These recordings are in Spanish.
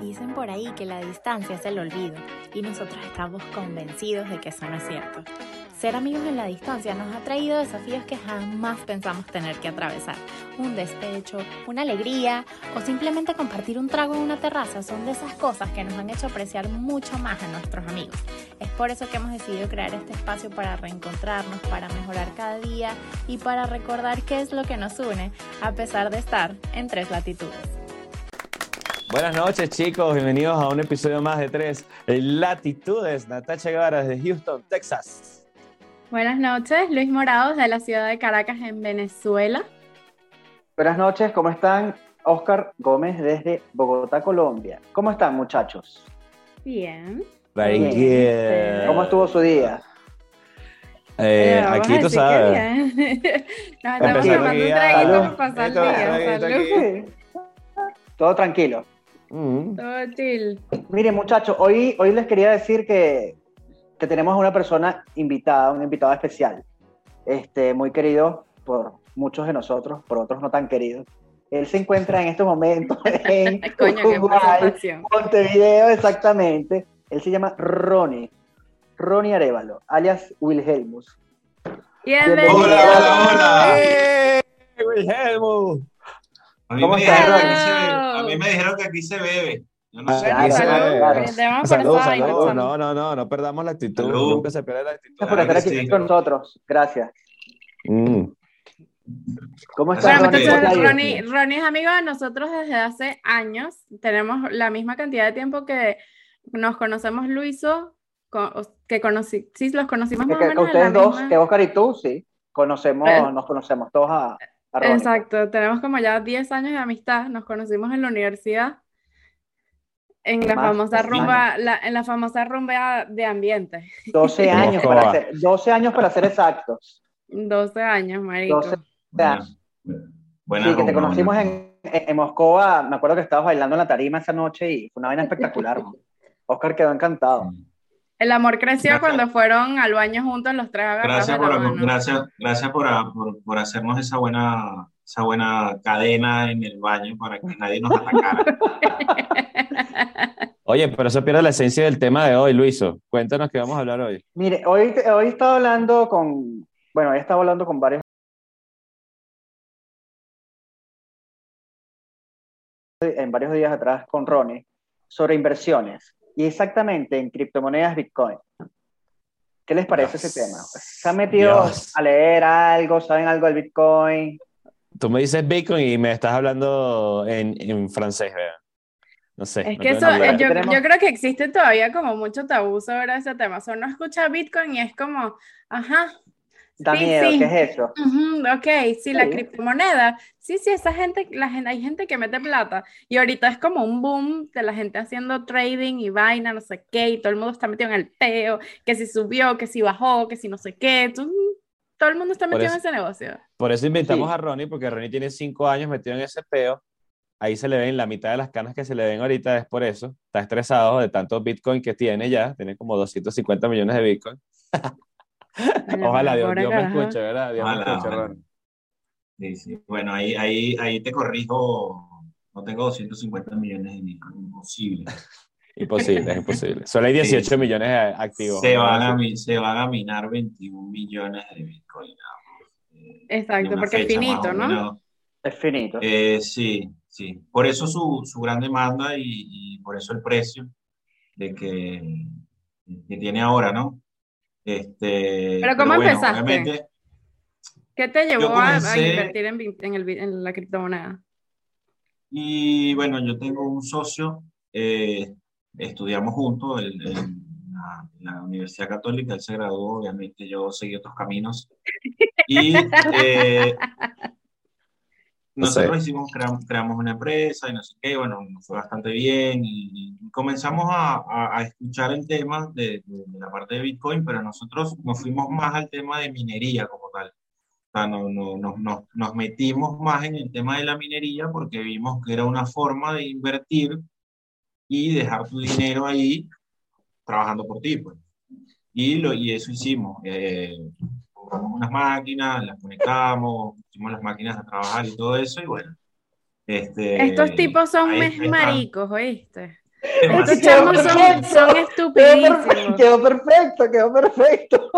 Dicen por ahí que la distancia es el olvido y nosotros estamos convencidos de que eso no es cierto. Ser amigos en la distancia nos ha traído desafíos que jamás pensamos tener que atravesar. Un despecho, una alegría o simplemente compartir un trago en una terraza son de esas cosas que nos han hecho apreciar mucho más a nuestros amigos. Es por eso que hemos decidido crear este espacio para reencontrarnos, para mejorar cada día y para recordar qué es lo que nos une a pesar de estar en tres latitudes. Buenas noches chicos, bienvenidos a un episodio más de Tres Latitudes. Natacha Guevara desde Houston, Texas. Buenas noches, Luis Morados de la ciudad de Caracas en Venezuela. Buenas noches, ¿cómo están? Oscar Gómez desde Bogotá, Colombia. ¿Cómo están muchachos? Bien. Very Bien. good. ¿Cómo estuvo su día? Eh, Vamos aquí tú sabes. bien. Nos estamos tomando aquí, un traguito para pasar el día. Salud. Todo tranquilo. Mm. Todo chill. Miren muchachos, hoy, hoy les quería decir que, que tenemos una persona invitada, un invitado especial, este, muy querido por muchos de nosotros, por otros no tan queridos. Él se encuentra en estos momentos en Coño, Uruguay. Montevideo, exactamente. Él se llama Ronnie, Ronnie Arevalo, alias Wilhelmus. Bienvenido. Hola, hola, hola. ¡Eh! Wilhelmo! A mí, ¿Cómo me dijeron que aquí se bebe. a mí me dijeron que aquí se bebe. Yo no sé. Claro, claro. Salud, salud. No, no, no, no perdamos la actitud. Salud. Nunca se pierde la actitud. Gracias por estar que aquí sí. con nosotros. Gracias. Mm. ¿Cómo estás, Bueno, Ronnie? Ronnie, Ronnie es amigo de nosotros desde hace años. Tenemos la misma cantidad de tiempo que nos conocemos Luiso, que conocí, sí, los conocimos más o que- menos ustedes dos, misma- que Oscar y tú, sí, conocemos, nos conocemos todos a, Exacto, tenemos como ya 10 años de amistad, nos conocimos en la universidad, en la Más, famosa rumba, la- en la famosa rumba de ambiente. 12 Como años para ser, 12 años para ser exactos. 12 años, marico. 12 Buena, buena sí, que te conocimos en, en Moscova, me acuerdo que estabas bailando en la tarima esa noche y fue una vaina espectacular. Oscar quedó encantado. El amor creció Gracias. cuando fueron al baño juntos los tres agarrados Gracias la por, mano. gracias, gracias por, por, por hacernos esa buena, esa buena cadena en el baño para que nadie nos atacara. Oye, pero eso pierde la esencia del tema de hoy, Luiso. Cuéntanos qué vamos a hablar hoy. Mire, hoy, hoy he estado hablando con, bueno, he estado hablando con varios en varios días atrás con Ronnie sobre inversiones y exactamente en criptomonedas Bitcoin. ¿Qué les parece Dios. ese tema? ¿Se han metido Dios. a leer algo? ¿Saben algo del Bitcoin? Tú me dices Bitcoin y me estás hablando en, en francés, vea. No sé. Es no que eso, eh, yo, yo creo que existe todavía como mucho tabú sobre ese tema. O sea, uno escucha Bitcoin y es como, ajá, Da Sí, miedo, sí. ¿qué es eso? ujú, ok, sí, la Sí. criptomoneda. Sí, sí, esa gente, la gente, hay gente que mete plata. Y ahorita es como un boom de la gente haciendo trading y vaina, no sé qué, y todo el mundo está metido en el peo, que si subió, que si bajó, que si no sé qué. tú- todo el mundo está metido en eso- ese negocio. Por eso invitamos Sí. a Ronnie, porque Ronnie tiene cinco años metido en ese peo. Ahí se le ven la mitad de las canas que se le ven ahorita, es por eso. Está estresado de tanto Bitcoin que tiene ya. Tiene como 250 millones de Bitcoin. Ojalá Dios, me escuche, ¿verdad? Dios me Ojalá, escuche, ojalá. Ronnie. Sí, sí. Bueno, ahí, ahí, ahí te corrijo. No tengo 250 millones de Bitcoin, imposible. Imposible, es imposible. Solo hay 18 Sí. millones activos. Se van, a, se van a minar 21 millones de Bitcoin. Eh, Exacto, porque es finito, ¿no? menos. Es finito. Eh, sí, sí. Por eso su, su gran demanda y, y por eso el precio de que, que tiene ahora, ¿no? Este, Pero ¿cómo empezaste? ¿Qué te llevó a- invertir en, en, el, en la criptomoneda? y bueno, yo tengo un socio, eh, estudiamos juntos la, la Universidad Católica, él se graduó, obviamente yo seguí otros caminos. Y eh, Nosotros hicimos, creamos, creamos una empresa y no sé qué, bueno, nos fue bastante bien y, y comenzamos a, a- a escuchar el tema de, de- de la parte de Bitcoin, pero nosotros nos fuimos más al tema de minería como tal. O sea, no, no, no- nos metimos más en el tema de la minería porque vimos que era una forma de invertir y dejar tu dinero ahí trabajando por ti, pues. Y, lo, y eso hicimos. Eh, compramos unas máquinas, las conectamos, pusimos las máquinas a trabajar y todo eso, y bueno. Este, Estos tipos son ahí- mes maricos, ¿oíste? Estos chamos son, perfecto. son estupidísimos. quedó perfecto, quedó perfecto.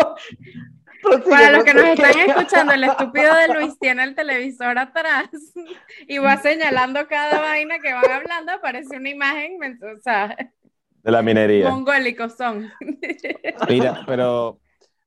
Prosigue, Para los que nos están escuchando, el estúpido de Luis tiene el televisor atrás y va señalando cada vaina que van hablando, aparece una imagen, o sea, De la minería. mongólicos son. Mira, pero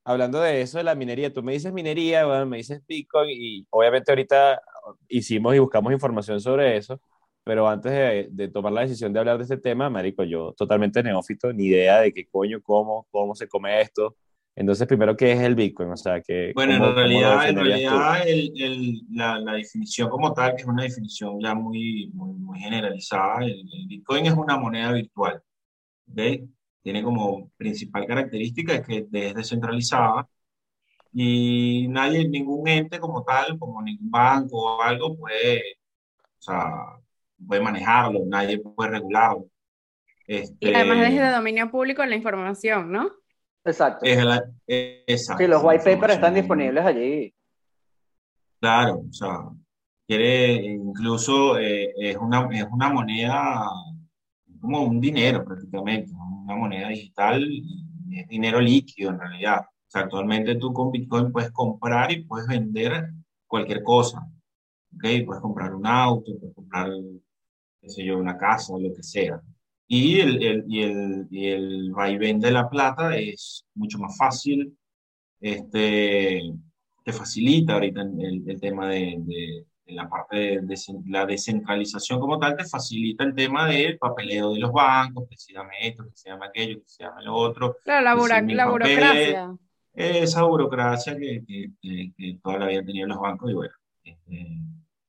hablando de eso, de la minería, tú me dices minería, bueno, me dices Bitcoin y obviamente ahorita hicimos y buscamos información sobre eso, pero antes de, de tomar la decisión de hablar de este tema, marico, yo totalmente neófito, ni idea de qué coño, cómo, cómo se come esto. Entonces, primero, ¿qué es el Bitcoin? O sea, que, Bueno, ¿cómo- en realidad, en realidad el, el- la, la definición como tal, que es una definición ya muy, muy, muy generalizada, el, el Bitcoin es una moneda virtual. ¿ok? Tiene como principal característica es que es descentralizada y nadie, ningún ente como tal, como ningún banco o algo puede, o sea, puede manejarlo, nadie puede regularlo. Este, Y además es de dominio público la información, ¿no? Exacto. es la- es- exacto, Sí, los white papers están disponibles allí. Claro, o sea, quiere, incluso eh, es una, es una moneda, como un dinero prácticamente, ¿no? Una moneda digital es dinero líquido en realidad. O sea, actualmente tú con Bitcoin puedes comprar y puedes vender cualquier cosa, ¿ok? Puedes comprar un auto, puedes comprar, qué sé yo, una casa, lo que sea. Y el, el, y el, y el vaivén de la plata es mucho más fácil, este te facilita ahorita el, el tema de- de la parte de, de la descentralización como tal, te facilita el tema del papeleo de los bancos, que se llame esto, que se llame aquello, que se llame lo otro, Claro, la, bura- la papel- burocracia. esa burocracia que, que, que- que toda la vida tenían los bancos y bueno, este,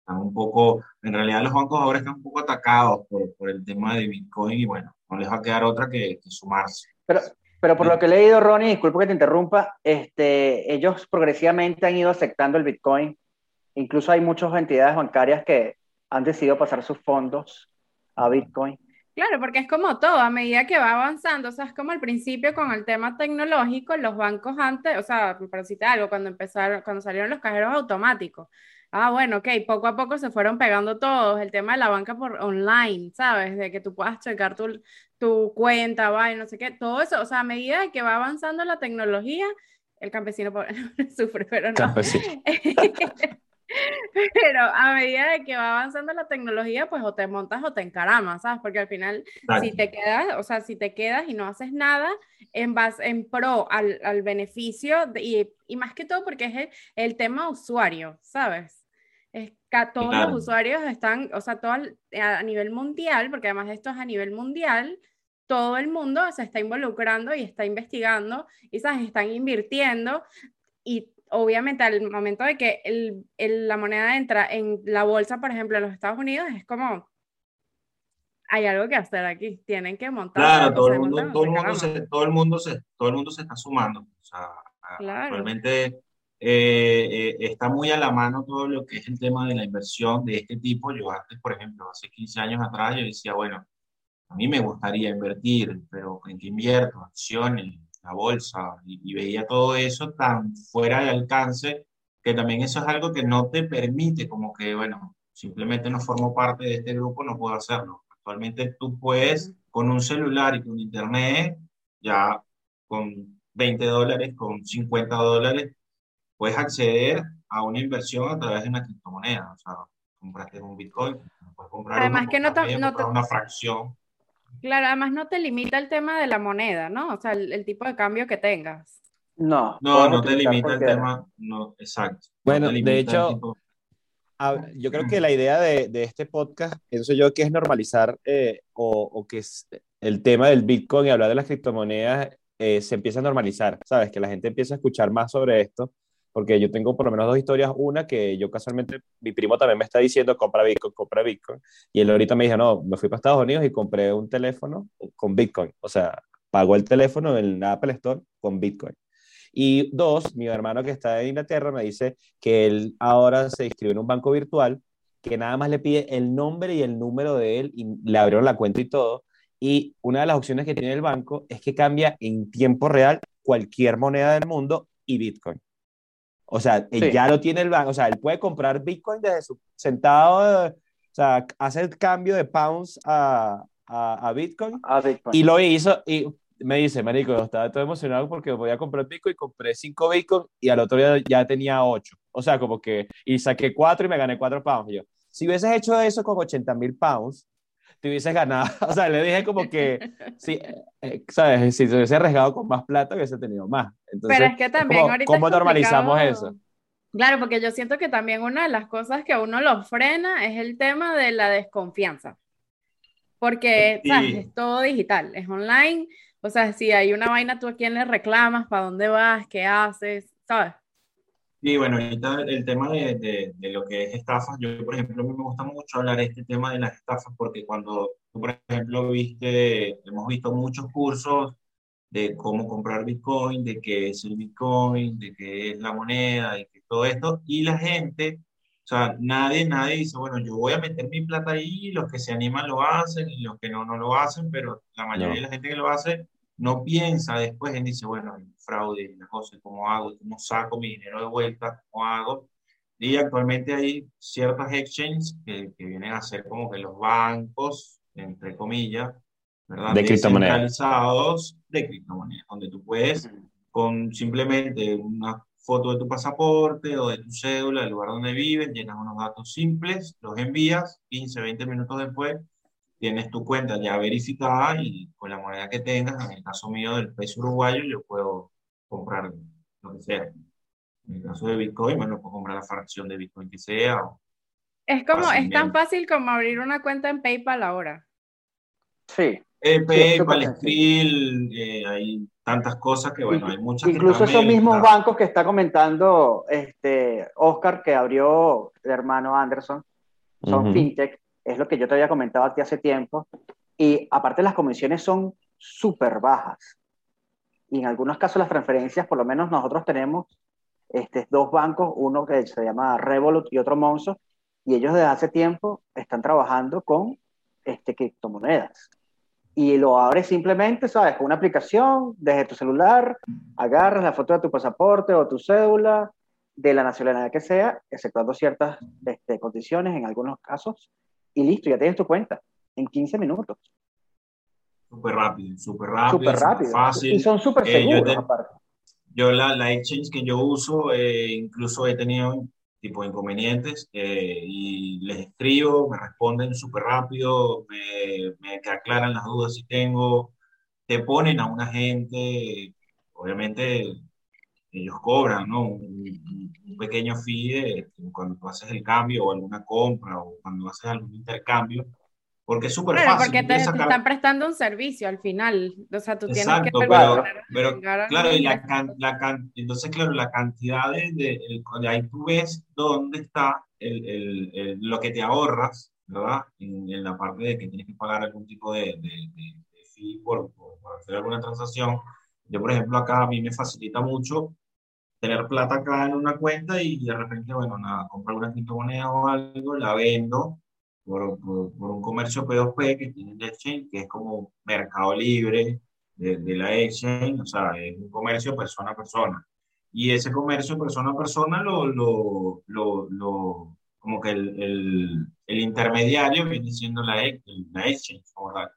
están un poco, en realidad los bancos ahora están un poco atacados por, por el tema de Bitcoin y bueno, no les va a quedar otra que, que sumarse. Pero, pero por lo que he leído, Ronnie, disculpa que te interrumpa, este, ellos progresivamente han ido aceptando el Bitcoin. Incluso hay muchas entidades bancarias que han decidido pasar sus fondos a Bitcoin. Claro, porque es como todo, a medida que va avanzando, o sea, es como al principio con el tema tecnológico, los bancos antes, o sea, para decirte algo, cuando empezaron, cuando salieron los cajeros automáticos. Ah, bueno, ok, poco a poco se fueron pegando todos, el tema de la banca por online, ¿sabes? De que tú puedas checar tu, tu cuenta, va, y no sé qué, todo eso, o sea, a medida que va avanzando la tecnología, el campesino pobre sufre, pero no. Campesino. Pero a medida de que va avanzando la tecnología, pues o te montas o te encaramas, ¿sabes? Porque al final, si te quedas, o sea, si te quedas y no haces nada en base, en pro al, al beneficio, de- y, y más que todo porque es el, el tema usuario, ¿sabes? Es que todos Claro. los usuarios están, o sea, todo al- a, a nivel mundial, porque además esto es a nivel mundial, todo el mundo se está involucrando y está investigando y, ¿sabes? Están invirtiendo y obviamente al momento de que el- el- la moneda entra en la bolsa, por ejemplo, en los Estados Unidos, es como, hay algo que hacer aquí, tienen que montar. Claro, todo el mundo, todo el mundo se, todo el mundo se, todo el mundo se está sumando. O sea, Claro. actualmente eh, eh, está muy a la mano todo lo que es el tema de la inversión de este tipo. Yo antes, por ejemplo, hace 15 años atrás, yo decía, bueno, a mí me gustaría invertir, pero ¿en qué invierto? Acciones, la bolsa, y, y veía todo eso tan fuera de alcance que también eso es algo que no te permite, como que, bueno, simplemente no formo parte de este grupo, no puedo hacerlo. Actualmente tú puedes, con un celular y con internet, ya con 20 dólares, con 50 dólares, puedes acceder a una inversión a través de una criptomoneda. O sea, compraste un Bitcoin, puedes comprar Además uno, que no medio, no una fracción. Claro, además no te limita el tema de la moneda, ¿no? O sea, el, el tipo de cambio que tengas. No, No, no te limita el tema, no, exacto. No Bueno, de hecho, yo creo que la idea de, de este podcast, pienso yo, que es normalizar eh, o, o que es el tema del Bitcoin y hablar de las criptomonedas eh, se empieza a normalizar, ¿sabes? Que la gente empieza a escuchar más sobre esto, porque yo tengo por lo menos dos historias. Una que yo casualmente, mi primo también me está diciendo, compra Bitcoin, compra Bitcoin. Y él ahorita me dijo, no, me fui para Estados Unidos y compré un teléfono con Bitcoin. O sea, pagó el teléfono en Apple Store con Bitcoin. Y dos, mi hermano que está en Inglaterra me dice que él ahora se inscribe en un banco virtual que nada más le pide el nombre y el número de él y le abrieron la cuenta y todo. Y una de las opciones que tiene el banco es que cambia en tiempo real cualquier moneda del mundo y Bitcoin. O sea, él Sí. ya lo tiene el banco, o sea, él puede comprar Bitcoin desde su sentado, eh, o sea, hace el cambio de pounds a, a, a Bitcoin Ah, Bitcoin. y lo hizo y me dice, marico, estaba todo emocionado porque voy a comprar Bitcoin, compré 5 Bitcoin y al otro día ya tenía 8. O sea, como que, y saqué 4 y me gané 4 pounds. Y yo, si hubieses hecho eso con 80 mil pounds, te hubieses ganado. O sea, le dije como que, sí, eh, ¿sabes? Si te hubiese arriesgado con más plata, hubiese tenido más. Entonces, Pero es que también ¿cómo, ahorita cómo es normalizamos eso? Claro, porque yo siento que también una de las cosas que a uno lo frena es el tema de la desconfianza. Porque, Sí. ¿sabes? Es todo digital, es online. O sea, si hay una vaina, tú a quién le reclamas, para dónde vas, qué haces, ¿sabes? Y bueno, ahorita el tema de, de, de lo que es estafas, yo por ejemplo, a mí me gusta mucho hablar de este tema de las estafas porque cuando tú, por ejemplo, viste, hemos visto muchos cursos de cómo comprar Bitcoin, de qué es el Bitcoin, de qué es la moneda, de qué todo esto, y la gente, o sea, nadie, nadie dice, bueno, yo voy a meter mi plata ahí, los que se animan lo hacen y los que no, no lo hacen, pero la mayoría No. de la gente que lo hace no piensa después en dice, bueno, el fraude, la cosa, ¿cómo hago? ¿Cómo saco mi dinero de vuelta? ¿Cómo hago? Y actualmente hay ciertas exchanges que, que vienen a ser como que los bancos, entre comillas, ¿verdad? De criptomonedas. De criptomonedas, donde tú puedes con simplemente una foto de tu pasaporte o de tu cédula, del lugar donde vives, llenas unos datos simples, los envías, 15, 20 minutos después, tienes tu cuenta ya verificada y con la moneda que tengas, en el caso mío del peso uruguayo, yo puedo comprar lo que sea. En el caso de Bitcoin, bueno, puedo comprar la fracción de Bitcoin que sea. o- Es como, es tan Fácilmente. fácil como abrir una cuenta en PayPal ahora. Sí. Eh, PayPal. Skrill, eh, hay tantas cosas que, bueno, hay muchas que Incluso esos mismos está- bancos que está comentando este Oscar, que abrió el hermano Anderson, son Ujú. fintech, es lo que yo te había comentado a ti hace tiempo, y aparte las comisiones son súper bajas. Y en algunos casos las transferencias, por lo menos nosotros tenemos este, dos bancos, uno que se llama Revolut y otro Monzo, y ellos desde hace tiempo están trabajando con este, criptomonedas. Y lo abres simplemente, ¿sabes? Con una aplicación desde tu celular, agarras la foto de tu pasaporte o tu cédula, de la nacionalidad que sea, exceptuando ciertas este, condiciones en algunos casos, y listo, ya tienes tu cuenta en 15 minutos. Súper rápido, súper rápido, Súper rápido. fácil. Y son súper Eh, yo seguros, te- aparte. Yo la, la exchange que yo uso, eh, incluso he tenido tipo inconvenientes eh, y les escribo, me responden súper rápido, me, me aclaran las dudas si tengo, te ponen a un agente, obviamente ellos cobran, ¿no? Un, un- un pequeño fee de- cuando tú haces el cambio o alguna compra o cuando haces algún intercambio, porque es súper fácil. porque te, sacar- están prestando un servicio al final. O sea, tú tienes que Exacto, pero- pero claro, y la, can- la can- entonces, claro, la cantidad de, de- de ahí tú ves dónde está el, el- el- lo que te ahorras, ¿verdad? En, en la parte de que tienes que pagar algún tipo de, de, de- fee por, por- por hacer alguna transacción. Yo, por ejemplo, acá a mí me facilita mucho tener plata acá en una cuenta y de repente, bueno, nada, comprar una criptomoneda o algo, la vendo por, por, por un comercio P2P que tiene el exchange, que es como Mercado Libre de, de la exchange, o sea, es un comercio persona a persona. Y ese comercio persona a persona lo, lo, lo, lo- como que el, el, el intermediario viene siendo la, ex- la exchange, tal.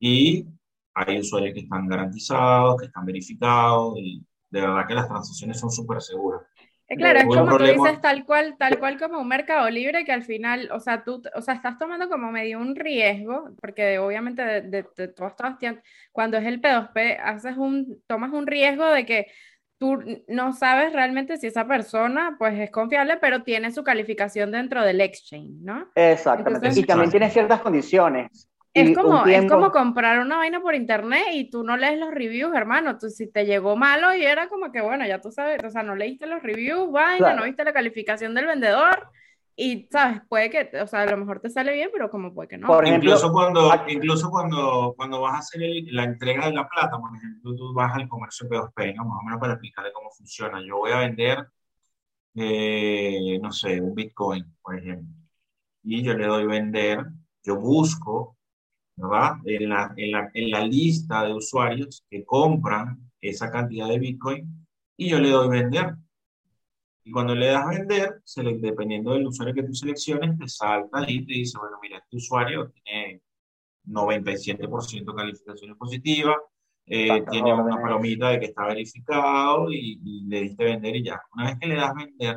Y hay usuarios que están garantizados, que están verificados, y de verdad que las transacciones son súper seguras. Eh, Claro, es como tú dices, tal cual, tal cual como un mercado libre que al final, o sea, tú, o sea, estás tomando como medio un riesgo, porque obviamente de, de, de cuando es el P2P, haces un, tomas un riesgo de que tú no sabes realmente si esa persona, pues, es confiable, pero tiene su calificación dentro del exchange, ¿no? Exactamente. Entonces- y también tiene ciertas condiciones. Es como, es como comprar una vaina por internet y tú no lees los reviews, hermano. Tú, si te llegó malo y era como que, bueno, ya tú sabes, o sea, no leíste los reviews, vaina, Claro. no viste la calificación del vendedor y, ¿sabes? Puede que, o sea, a lo mejor te sale bien, pero como puede que no. Por ejemplo, incluso cuando, aquí- incluso cuando, cuando vas a hacer el- la entrega de la plata, por ejemplo, tú vas al comercio P2P, ¿no? Más o menos para explicarle cómo funciona. Yo voy a vender, eh, no sé, un Bitcoin, por ejemplo, y yo le doy vender, yo busco, ¿verdad? En la, en la, en la lista de usuarios que compran esa cantidad de Bitcoin y yo le doy vender. Y cuando le das vender, se le- dependiendo del usuario que tú selecciones, te salta ahí y te dice, bueno, mira, este usuario tiene 97% calificaciones positivas, eh, tiene una palomita de que está verificado y, y le diste vender y ya. Una vez que le das vender,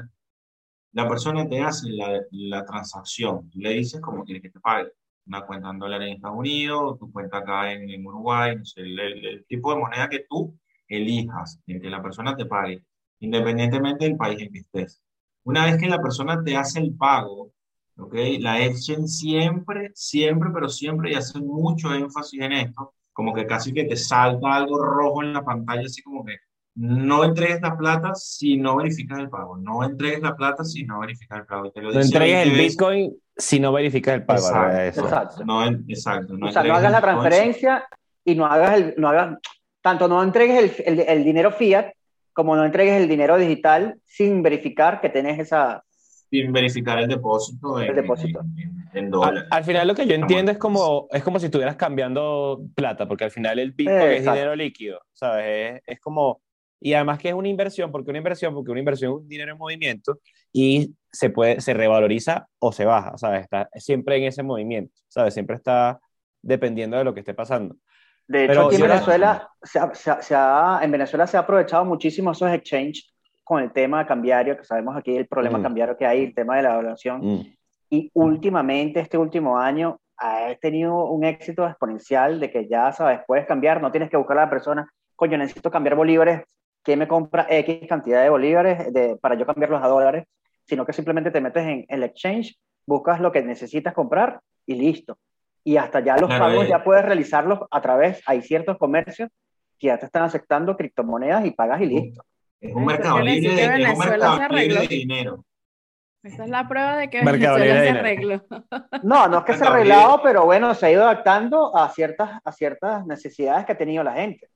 la persona te hace la, la transacción. Tú le dices cómo quieres que te pague. Una cuenta en dólares en Estados Unidos, tu cuenta acá en, en Uruguay, no sé, el, el- el tipo de moneda que tú elijas en que la persona te pague, independientemente del país en que estés. Una vez que la persona te hace el pago, ¿ok? La Exchange siempre, siempre, pero siempre, y hace mucho énfasis en esto, como que casi que te salta algo rojo en la pantalla, así como que no entregues la plata si no verificas el pago, no entregues la plata si no verificas el pago. Y te lo No entregues el 20 veces. Bitcoin si no verificas el pago. Exacto. Eso. Exacto. No, exacto. No o sea, no entregues hagas la transferencia y no hagas el, no hagas, tanto no entregues el, el- el dinero fiat como no entregues el dinero digital sin verificar que tenés esa, sin verificar el depósito en, El depósito. en- en- en Al, dólares. al final lo que yo entiendo es como, es como si estuvieras cambiando plata, porque al final el Bitcoin es Exacto. dinero líquido, ¿sabes? Es, es como, y además que es una inversión, porque una inversión, porque una inversión es un dinero en movimiento y se puede, se revaloriza o se baja, ¿sabes? Está siempre en ese movimiento, ¿sabes? Siempre está dependiendo de lo que esté pasando. De hecho, Pero aquí en Venezuela, se ha- se ha- se ha- en Venezuela se ha aprovechado muchísimo esos exchanges con el tema cambiario, que sabemos aquí el problema Mm. cambiario que hay, el tema de la evaluación. Mm. Y últimamente, este último año, ha tenido un éxito exponencial de que ya, sabes, puedes cambiar, no tienes que buscar a la persona, coño, necesito cambiar bolívares, ¿quién me compra X cantidad de bolívares de- para yo cambiarlos a dólares? Sino que simplemente te metes en el exchange, buscas lo que necesitas comprar y listo. Y hasta ya los Claro, pagos eh. ya puedes realizarlos a través, hay ciertos comercios que ya te están aceptando criptomonedas y pagas y listo. Es un mercado libre, de, es un mercado libre de dinero. Esa es la prueba de que Mercado Venezuela se arregló. No, no es que se ha arreglado, pero bueno, se ha ido adaptando a ciertas, a ciertas necesidades que ha tenido la gente.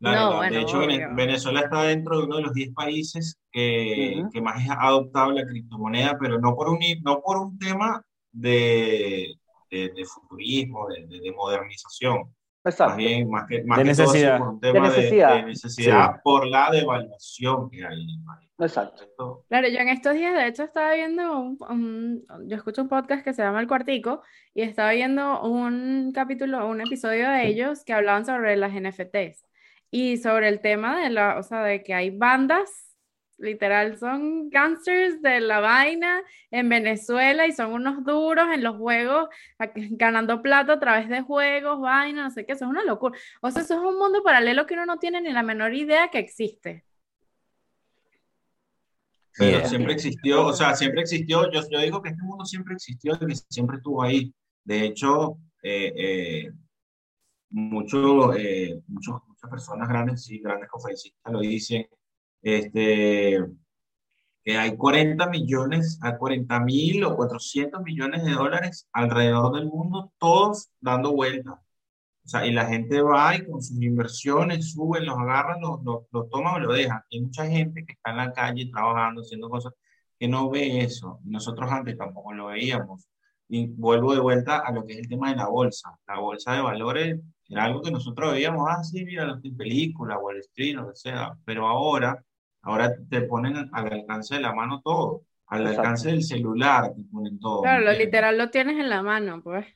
Claro, No, la- bueno, de hecho, obvio. Venezuela está dentro de uno de los 10 países que, Ujú. que más ha adoptado la criptomoneda, pero no por un, no por un tema de, de, de futurismo, de, de- de modernización. Más Exacto. bien, más que, más De que todo necesidad. por un tema de, necesidad. de necesidad Sí. por la devaluación que hay en el país. Exacto. Esto- Claro, yo en estos días, de hecho, estaba viendo un, un- yo escucho un podcast que se llama El Cuartico y estaba viendo un capítulo, un episodio de ellos que hablaban sobre las NFTs y sobre el tema de la, o sea, de que hay bandas, literal, son gangsters de la vaina en Venezuela y son unos duros en los juegos, ganando plata a través de juegos, vaina, no sé qué, eso es una locura. O sea, eso es un mundo paralelo que uno no tiene ni la menor idea que existe. Pero Yeah. siempre existió, o sea, siempre existió, yo, yo digo que este mundo siempre existió y que siempre estuvo ahí. De hecho, eh, eh, mucho, eh, muchos- muchas personas grandes, sí, grandes conferencistas lo dicen, este, que hay 40 millones a 40 mil o 400 millones de dólares alrededor del mundo, todos dando vueltas. O sea, y la gente va y con sus inversiones suben, los agarran, los, los, los toman o lo dejan. Y hay mucha gente que está en la calle trabajando, haciendo cosas, que no ve eso. Nosotros antes tampoco lo veíamos. Y vuelvo de vuelta a lo que es el tema de la bolsa. La bolsa de valores era algo que nosotros veíamos, ah, sí, mira, en película, Wall Street, lo que sea. Pero ahora, ahora te ponen al alcance de la mano todo. Al Exacto. alcance del celular te ponen todo. Claro, lo literal lo tienes en la mano, pues.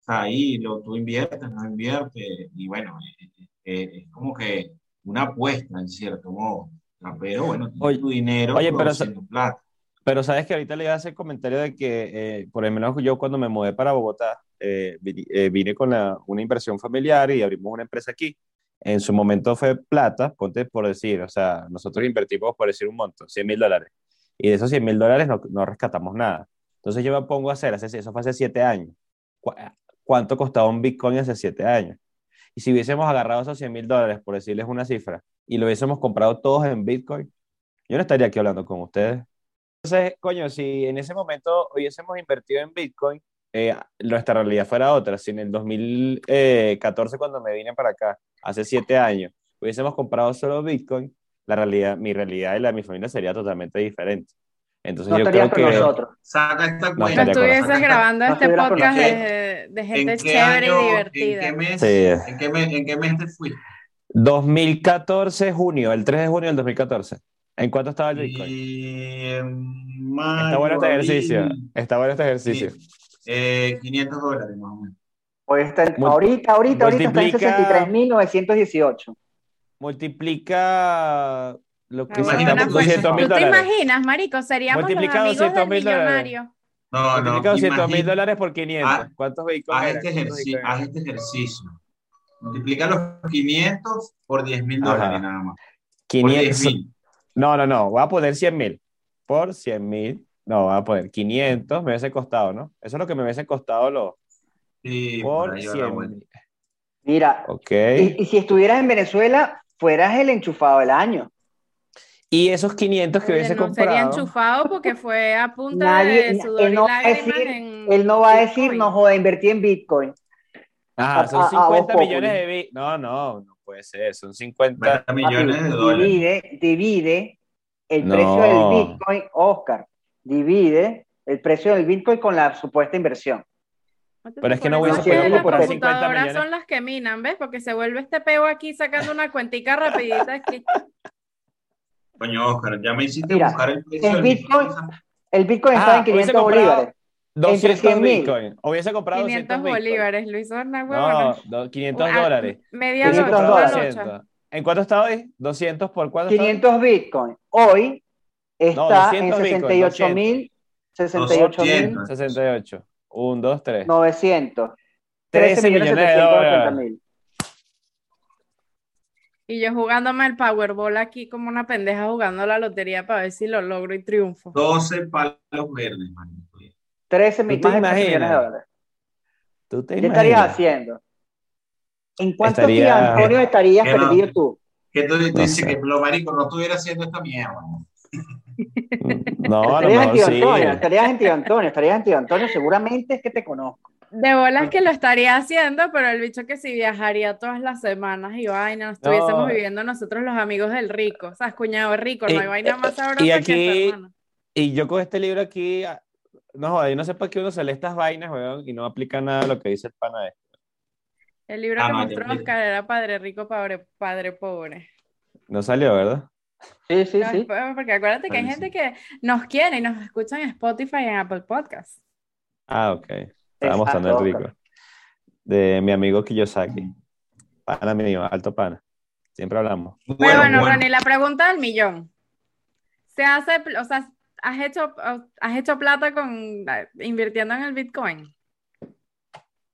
está ahí, lo, tú inviertes, no inviertes, y bueno, eh, eh, es como que una apuesta en cierto modo. Pero bueno, tienes Oye, tu dinero oye, pero plata. Pero sabes que ahorita le iba a hacer comentario de que, eh, por lo menos yo cuando me mudé para Bogotá, eh, vine, eh, vine con la- una inversión familiar y abrimos una empresa aquí. En su momento fue plata, ponte por decir, o sea, nosotros invertimos por decir un monto, 100 mil dólares. Y de esos 100 mil dólares no, no rescatamos nada. Entonces yo me pongo a hacer, hace- eso fue hace 7 años. ¿Cu- ¿Cuánto costaba un Bitcoin hace 7 años? Y si hubiésemos agarrado esos 100 mil dólares, por decirles una cifra, y lo hubiésemos comprado todos en Bitcoin, yo no estaría aquí hablando con ustedes. Entonces, coño, si en ese momento hubiésemos invertido en Bitcoin, eh, nuestra realidad fuera otra. Si en el 2014, cuando me vine para acá, hace siete años, hubiésemos comprado solo Bitcoin, la realidad, mi realidad y la de mi familia sería totalmente diferente. Entonces No yo creo que... nosotros. Saca esta No No cuenta. con estuvieses saca esta- grabando no este podcast de, de ¿En gente qué chévere año, y en divertida. qué mes, Sí. en qué mes, en qué mes te fuiste? 2014, junio, el 3 de junio del 2014. ¿En cuánto estaba el Bitcoin? Está bueno este ejercicio. abril, Está bueno este ejercicio. eh, 500 dólares más o menos. Hoy está ahorita, ahorita, ahorita está en multiplica- 63.918. Multiplica lo que Ah, se está por tú 200 mil ¿Tú te dólares. imaginas, marico? Seríamos los Multiplica amigos 200 del mil dólares. millonario. No, no, Multiplica 200 mil dólares por 500. Ah, ¿Cuántos bitcoins? Haz este, este ejercicio. Multiplica los 500 por 10 mil dólares nada más. Por 500. 10 mil. No, no, no. Voy a poner 100 mil. Por 100 mil. No, voy a poner 500. Me hubiese costado, ¿no? Eso es lo que me hubiese costado los. Sí, por Por ahí va la 100 vuelta. mil. Mira, Ok. y, y si estuvieras en Venezuela, fueras el enchufado del año. Y esos 500 que Oye, hubiese no sería comprado. enchufado porque fue a punta Nadie- de sudor él no y va a lágrimas decir- en Él no va a decir, Bitcoin. no joda, invertí en Bitcoin. Ajá, a- son a- a 50 Voz millones de bit. No, no, no puede ser. Son 50. 50 millones de dólares. Divide, divide el No. precio del Bitcoin, Oscar, divide el precio del Bitcoin con la supuesta inversión. Pero es que no voy a poder comprar 50 computadoras millones. son las que minan, ¿ves? Porque se vuelve este peo aquí sacando una cuentica rapidita aquí. Coño, Oscar, ya me hiciste Mira, buscar el precio el del Bitcoin- Bitcoin. El Bitcoin Ah, está en hubiese 500 comprado bolívares. 200 100.000. bitcoin. Hubiese comprado 500 200 bitcoin. bolívares, Luis Horna, No, huevona. do- 500 Ah, dólares. Media Hubiese 500 locha, comprado una dólares. locha. 200. ¿En cuánto está hoy? ¿200 por cuánto está hoy? 500 Bitcoin. Hoy está 200 en Bitcoin, 68 mil 68 mil 200. 68. 1, 2, 3. 900. 13 millones de 780 dólares. mil. Y yo jugándome el Powerball aquí como una pendeja jugando la lotería para ver si lo logro y triunfo. 12 palos verdes, man. 13 mil, ¿Tú te más de 13 millones de imaginas? dólares. ¿Tú te ¿Qué estarías haciendo? ¿En cuántos Estaría- días, Antonio, estarías no. perdido tú? Que tú, tú No dices sé. que lo marico no estuviera haciendo esta mierda. ¿no? Estarías en Tío sí. Antonio, estarías en Tío Antonio, estarías en Tío Antonio, seguramente es que te conozco. De bolas que lo estaría haciendo, pero el bicho que si viajaría todas las semanas y vaina, no estuviésemos No. viviendo nosotros los amigos del rico. O sea, cuñado rico, no hay vaina más sabrosa y que aquí-. Y yo con este libro aquí, no joder, yo no sé para qué uno se lee estas vainas, weón, y no aplica nada de lo que dice el pana este. El libro Ah, que mostró. Oscar era Padre Rico, Padre, padre Pobre. No salió, ¿verdad? Sí, sí, No, sí. Porque acuérdate que hay gente que nos quiere y nos escucha en Spotify y en Apple Podcasts. Ah, ok. Estaba Exacto, mostrando el Oscar. rico. De mi amigo Kiyosaki. Pana mío, alto pana. Siempre hablamos. Bueno, bueno, bueno. Ronnie, la pregunta del millón. ¿Se hace, o sea, has hecho, has hecho plata con invirtiendo en el Bitcoin?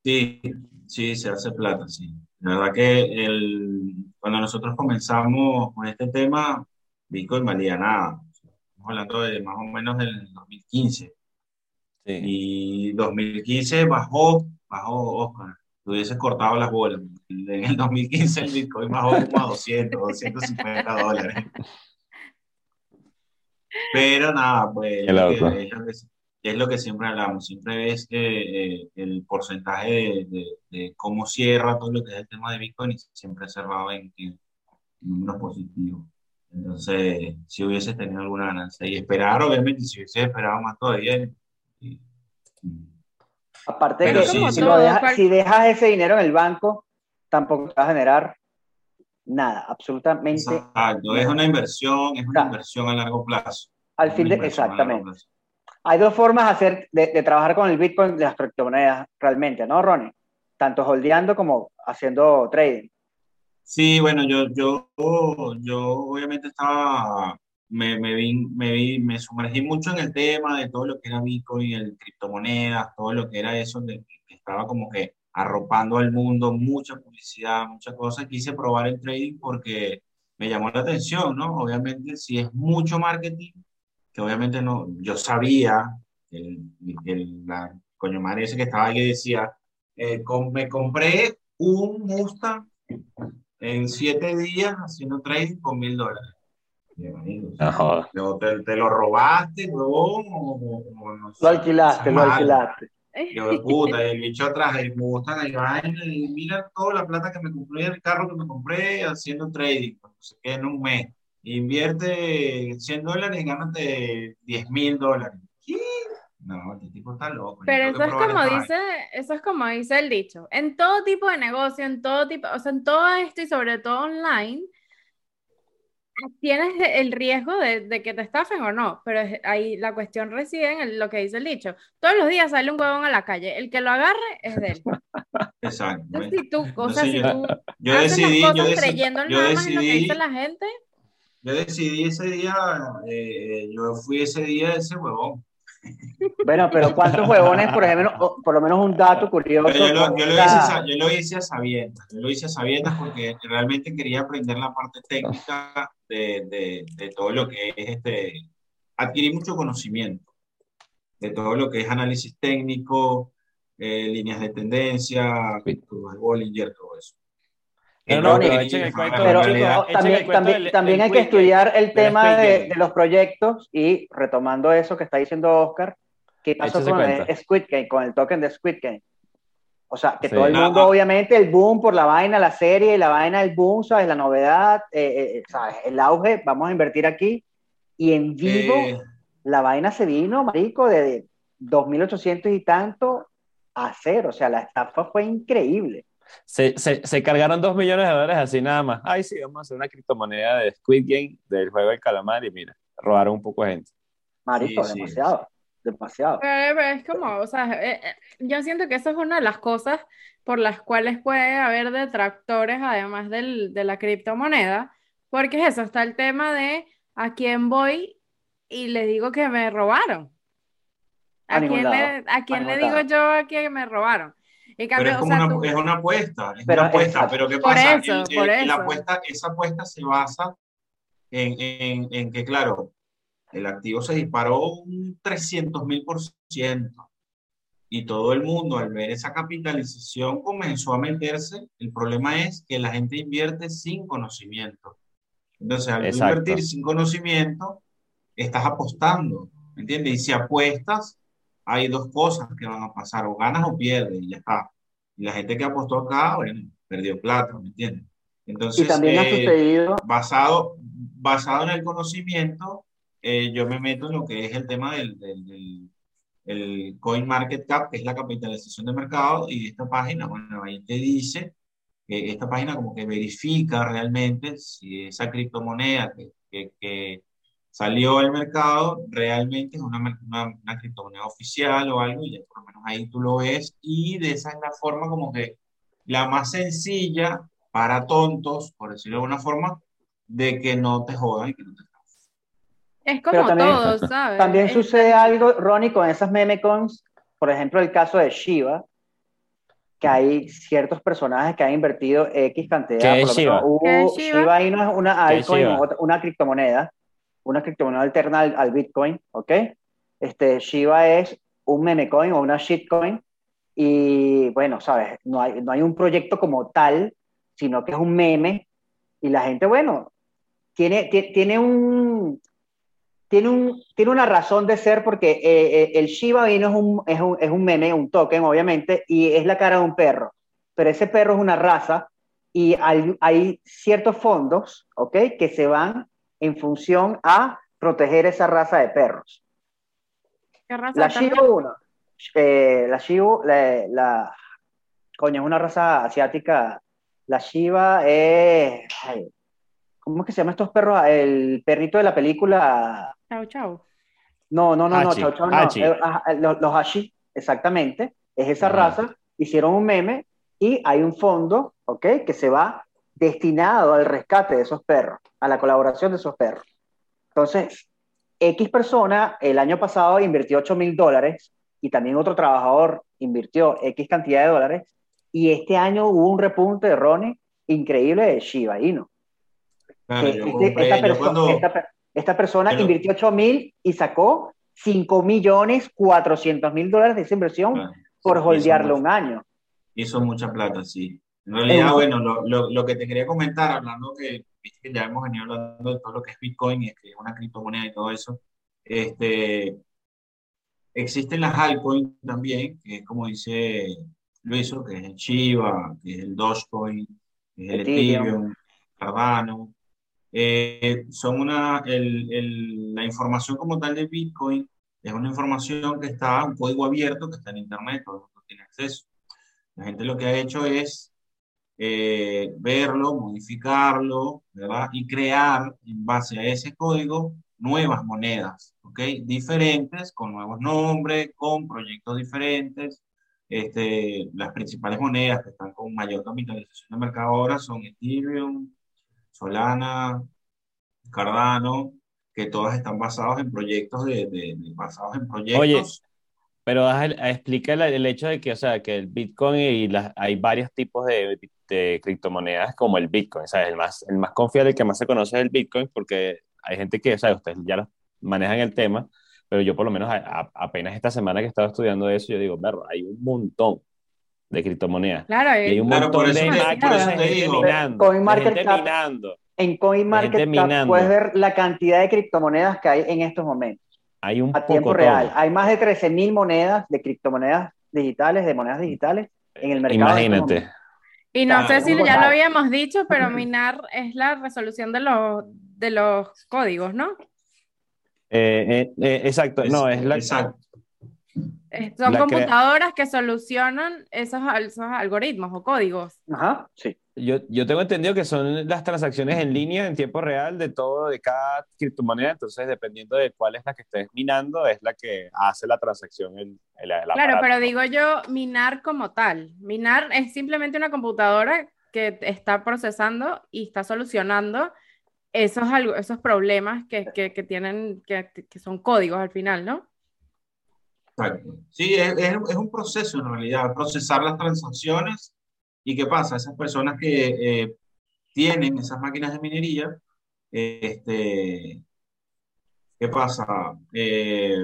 Sí, sí, se hace plata, sí. La verdad que el, cuando nosotros comenzamos con este tema, Bitcoin valía nada. Estamos hablando de más o menos del 2015. Sí. Y 2015 bajó, bajó, Oscar. Te hubieses cortado las bolas. En el 2015 el Bitcoin bajó como a 200, 250 dólares. Pero nada, pues Qué loco. es lo que, es lo que siempre hablamos. Siempre ves que eh, el porcentaje de, de- de cómo cierra todo lo que es el tema de Bitcoin y siempre ha cerrado en, en números positivos. Entonces, si hubieses tenido alguna ganancia y esperar, obviamente, si hubieses esperado más todavía. y- y- Aparte Pero que sí, si, lo dejas- Cual- si dejas ese dinero en el banco, tampoco te va a generar nada, absolutamente. Exacto, es una inversión, es una inversión a largo plazo. Al fin de, exactamente. Hay dos formas de, hacer, de, de trabajar con el Bitcoin de las criptomonedas realmente, ¿no, Ronnie? Tanto holdeando como haciendo trading. Sí, bueno, yo, yo, yo obviamente estaba, me, me vi, me vi, me sumergí mucho en el tema de todo lo que era Bitcoin, el criptomonedas, todo lo que era eso, de, que estaba como que arropando al mundo, mucha publicidad, muchas cosas. Quise probar el trading porque me llamó la atención, ¿no? Obviamente, si es mucho marketing, que obviamente no, yo sabía, que el, el- la coño madre ese que estaba ahí decía, eh, com- me compré un Mustang en siete días haciendo trading con mil dólares. Te, te lo robaste, huevón, o, o- o no sé, Lo alquilaste, lo alquilaste. Yo de puta, y el bicho atrás, y me gustan y vaina, y mira toda la plata que me compré, el carro que me compré haciendo trading, no sé qué, en un mes. Invierte 100 dólares y gánate 10 mil dólares. ¿Qué? No, este tipo está loco. yo Pero eso es como dice, eso es como dice el dicho. En todo tipo de negocio, en todo tipo, o sea, en todo esto y sobre todo online, tienes el riesgo de, de que te estafen o no, pero es- ahí la cuestión reside en el- lo que dice el dicho. Todos los días sale un huevón a la calle, el que lo agarre es de él. Exacto. Entonces, si tú, o sea, si yo- tú Yo haces decidí, las yo cosas decidí, creyendo yo nada más en lo que decidí, dice la gente, yo decidí ese día, eh, yo fui ese día ese huevón. Bueno, pero ¿cuántos huevones, por ejemplo, por lo menos un dato curioso? Yo lo, yo lo hice, yo lo hice a sabiendas, yo lo hice a sabiendas porque realmente quería aprender la parte técnica de, de, de todo lo que es este, adquirir mucho conocimiento de todo lo que es análisis técnico, eh, líneas de tendencia, curvas de Bollinger, todo eso. No, no, pero echen el cuento, chicos, el también, también, del- también del hay que estudiar el tema de, de los proyectos y retomando eso que está diciendo Oscar, ¿qué pasó con el. Squid Game, con el token de Squid Game? O sea, que Sí. todo el mundo, obviamente, el boom por la vaina, la serie, la vaina, el boom, ¿sabes? La novedad, eh, eh, ¿sabes? El auge, vamos a invertir aquí. Y en vivo, Eh, la vaina se vino, marico, de 2.800 y tanto a cero. O sea, la estafa fue increíble. Se, se, se cargaron dos millones de dólares así nada más. Ay, sí, vamos a hacer una criptomoneda de Squid Game, del juego del calamar, y mira, robaron un poco de gente. Marico, Sí, sí, demasiado. Pero, pero es como, o sea, eh, eh, yo siento que eso es una de las cosas por las cuales puede haber detractores, además del, de la criptomoneda, porque es eso, está el tema de a quién voy y le digo que me robaron. A ¿A quién le, a quién ningún le digo lado. yo a que me robaron? En Pero cambio, es o como sea, una, tú- es una apuesta, es Pero, una apuesta, exacto. pero ¿qué Por pasa? eso, El- por el- la eso. apuesta, esa apuesta se basa en, en, en que, claro, el activo se disparó un 300 mil por ciento y todo el mundo al ver esa capitalización comenzó a meterse. El problema es que la gente invierte sin conocimiento. Entonces, al Exacto. invertir sin conocimiento, estás apostando, ¿me entiendes? Y si apuestas, hay dos cosas que van a pasar, o ganas o pierdes, y ya está. Y la gente que apostó acá, bueno, perdió plata, ¿me entiendes? Entonces, Y también ha eh, sucedido, basado, basado en el conocimiento, eh, yo me meto en lo que es el tema del, del, del- el Coin Market Cap, que es la capitalización de mercado, y esta página, bueno, ahí te dice, que esta página como que verifica realmente si esa criptomoneda que, que, que salió al mercado realmente es una, una, una criptomoneda oficial o algo, y ya por lo menos ahí tú lo ves, y de esa es la forma como que la más sencilla para tontos, por decirlo de alguna forma, de que no te jodan y que no te es Pero como también- todo, ¿sabes? también Es- sucede algo, Ronnie, con esas meme cons, por ejemplo, el caso de Shiva, que hay ciertos personajes que han invertido X cantidad. ¿Qué es por lo menos Shiba? hubo- ¿Qué es Shiba? Shiba Inu es una ¿Qué es altcoin, una criptomoneda, una criptomoneda alterna al, al Bitcoin, ¿ok? Este, Shiba es un meme coin o una shitcoin y bueno, sabes, no hay, no hay un proyecto como tal, sino que es un meme y la gente, bueno, tiene, tie- tiene un, tiene, un, tiene una razón de ser porque eh, eh, el Shiba Inu es un, es, un, es un meme, un token, obviamente, y es la cara de un perro. Pero ese perro es una raza y hay, hay ciertos fondos, ¿ok? Que se van en función a proteger esa raza de perros. ¿Qué raza La Shiba? 1, eh, la Shiba, la, la- coño, es una raza asiática. La Shiba es, ay, ¿cómo es que se llaman estos perros? El perrito de la película Chau, chau. no, no, no, no, chau, chau, no. Hachi. Eh, ajá, los, los Hachi, exactamente. Es esa Ah. raza. Hicieron un meme y hay un fondo, ¿ok? Que se va destinado al rescate de esos perros, a la colaboración de esos perros. Entonces, X persona el año pasado invirtió 8 mil dólares y también otro trabajador invirtió X cantidad de dólares y este año hubo un repunte de Ronnie increíble de Shiba Inu. Claro, yo este- compré, esta, yo perso- cuando, esta per- esta persona Pero- invirtió 8 mil y sacó 5 millones 400 mil dólares de esa inversión claro, por holdearlo un año. hizo mucha plata, sí. En realidad, Eh, bueno, lo, lo, lo que te quería comentar, hablando que, que ya hemos venido hablando de todo lo que es Bitcoin y es que es una criptomoneda y todo eso, este, existen las altcoins también, que es como dice Luiso, que es el Shiba, que es el Dogecoin, que es el Ethereum. Ethereum, Cardano. Eh, son una, el, el- la información como tal de Bitcoin es una información que está, un código abierto que está en Internet, todo el mundo tiene acceso. La gente lo que ha hecho es eh, verlo, modificarlo, ¿verdad? Y crear en base a ese código nuevas monedas, ¿ok? Diferentes, con nuevos nombres, con proyectos diferentes, este, las principales monedas que están con mayor capitalización de mercado ahora son Ethereum, Solana, Cardano, que todas están basados en proyectos de, de- de- basados en Oye, proyectos. pero haz el- explica el, el hecho de que, o sea, que el Bitcoin y las, hay varios tipos de, de criptomonedas como el Bitcoin, ¿sabes? El más, el más confiable, el que más se conoce es el Bitcoin, porque hay gente que, o sea, ustedes ya manejan el tema, pero yo por lo menos a- a- apenas esta semana que estaba estudiando eso, yo digo, berro, hay un montón de criptomonedas. Claro, Y hay un Claro, montón de máquinas, minando. En CoinMarketCap puedes ver la cantidad de criptomonedas que hay en estos momentos, Hay un a tiempo real. Hay más de 13.000 monedas de criptomonedas digitales, de monedas digitales en el mercado. estos Imagínate. Y no Claro, sé si ya lo habíamos dicho, pero minar es la resolución de los, de los códigos, ¿no? Eh, eh, eh, exacto, no, es la, Exacto. Eh, Son La computadoras que solucionan esos, esos algoritmos o códigos. Ajá, sí. Yo, yo tengo entendido que son las transacciones en línea en tiempo real de todo, de cada criptomoneda, entonces dependiendo de cuál es la que estés minando, es la que hace la transacción el, el, el Claro, pero digo yo, minar como tal. Minar es simplemente una computadora que está procesando y está solucionando esos, algo- esos problemas que, que, que tienen, que, que son códigos al final, ¿no? Exacto. Sí, es, es- un proceso en realidad, procesar las transacciones. ¿Y qué pasa? Esas personas que eh, tienen esas máquinas de minería, eh, este, ¿qué pasa? Eh,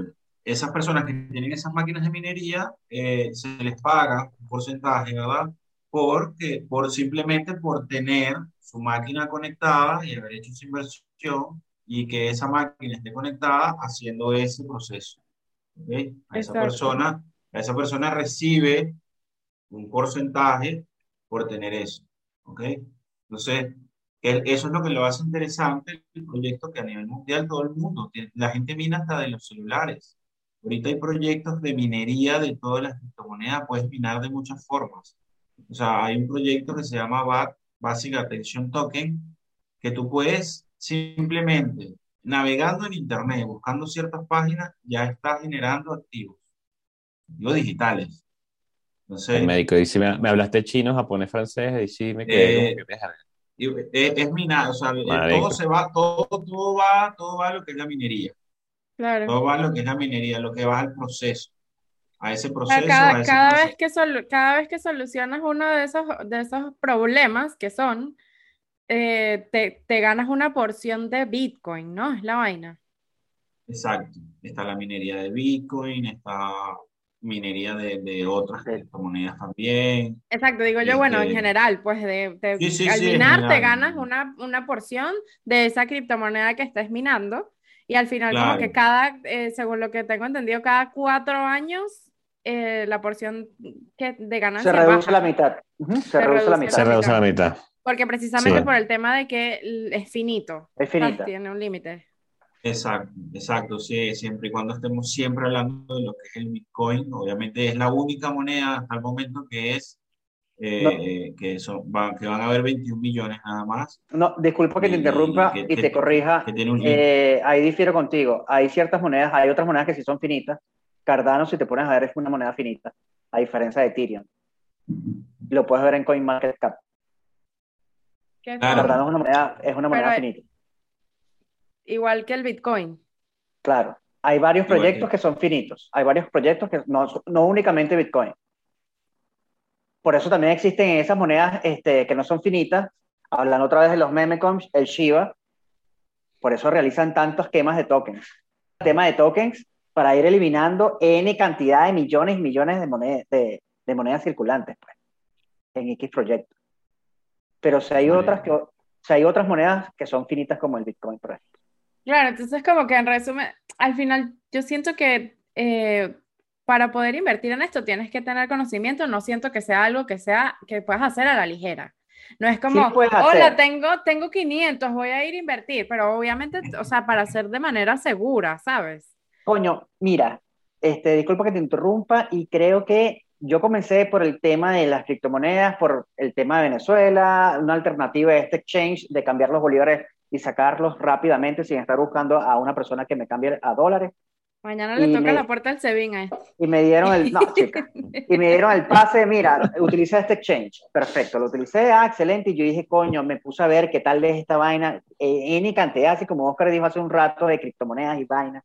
esas personas que tienen esas máquinas de minería, eh, se les paga un porcentaje, ¿verdad? Porque, por simplemente por tener su máquina conectada y haber hecho esa inversión y que esa máquina esté conectada haciendo ese proceso. A esa persona, a esa persona recibe un porcentaje por tener eso. ¿ok? Entonces, el- eso es lo que lo hace interesante el proyecto que a nivel mundial todo el mundo, tiene- la gente mina hasta de los celulares. Ahorita hay proyectos de minería de todas las criptomonedas, puedes minar de muchas formas. O sea, hay un proyecto que se llama BAT, Basic Attention Token, que tú puedes simplemente navegando en Internet, buscando ciertas páginas, ya estás generando activos, activos digitales. Entonces, El médico dice, me, me hablaste chino, japonés, francés, y sí me quedé Eh, que deja- y es, es minar, o sea, eh, Marico. todo se va, todo, todo va, todo va a lo que es la minería, Claro. todo va a lo que es la minería, lo que va al proceso, a ese proceso, a cada, ese cada proceso. vez que solu- cada vez que solucionas uno de esos, de esos problemas que son, eh, te, te ganas una porción de Bitcoin, ¿no? Es la vaina. Exacto. Está la minería de Bitcoin, está minería de, de otras criptomonedas también. Exacto, digo yo, bueno, en Este, general, pues de, de- Sí, sí, al sí, minar te ganas una, una porción de esa criptomoneda que estés minando y al final como que cada, eh, según lo que tengo entendido, cada cuatro años eh, la porción que de Se ganancia reduce baja. la mitad. Se, Se reduce la reduce mitad. Se reduce a la mitad. Porque precisamente Sí. por el tema de que es finito. Es o sea, finita. tiene un límite. Exacto, exacto, sí, siempre y cuando estemos siempre hablando de lo que es el Bitcoin, obviamente es la única moneda hasta el momento que es, eh, No. que, son, van, que van a haber 21 millones nada más, No, disculpa que te Y- interrumpa que- y te corrija. que tiene un límite. Eh, ahí difiero contigo. Hay ciertas monedas, hay otras monedas que sí son finitas. Cardano, si te pones a ver, es una moneda finita, a diferencia de Ethereum. Lo puedes ver en CoinMarketCap. Que es Claro. Cardano es una moneda, es una moneda Pero- finita. igual que el Bitcoin. Claro. Hay varios Igual proyectos que- que son finitos. Hay varios proyectos que no, no únicamente Bitcoin. Por eso también existen esas monedas este, que no son finitas. Hablando otra vez de los memecoins, el Shiba. Por eso realizan tantos quemas de tokens. Tema de tokens para ir eliminando N cantidad de millones y millones de monedas, de, de monedas circulantes pues, en X proyectos. Pero si hay, Vale. otras que, si hay otras monedas que son finitas como el Bitcoin, por ejemplo. Claro, entonces como que en resumen, al final yo siento que eh, para poder invertir en esto tienes que tener conocimiento, no siento que sea algo que sea que puedas hacer a la ligera. No es como, Sí hola, tengo, tengo 500, voy a ir a invertir, pero obviamente, o sea, para hacer de manera segura, ¿sabes? Coño, mira, este, disculpa que te interrumpa y creo que yo comencé por el tema de las criptomonedas, por el tema de Venezuela, una alternativa de este exchange de cambiar los bolívares y sacarlos rápidamente sin estar buscando a una persona que me cambie a dólares. Mañana le Y toca me- la puerta al Sebin a este. y me dieron el, no, chica, y me dieron el pase, mira, utiliza este exchange, perfecto, lo utilicé, ah, excelente, y yo dije, coño, me puse a ver que tal vez esta vaina, eh, N cantidad, así como Oscar dijo hace un rato, de criptomonedas y vainas,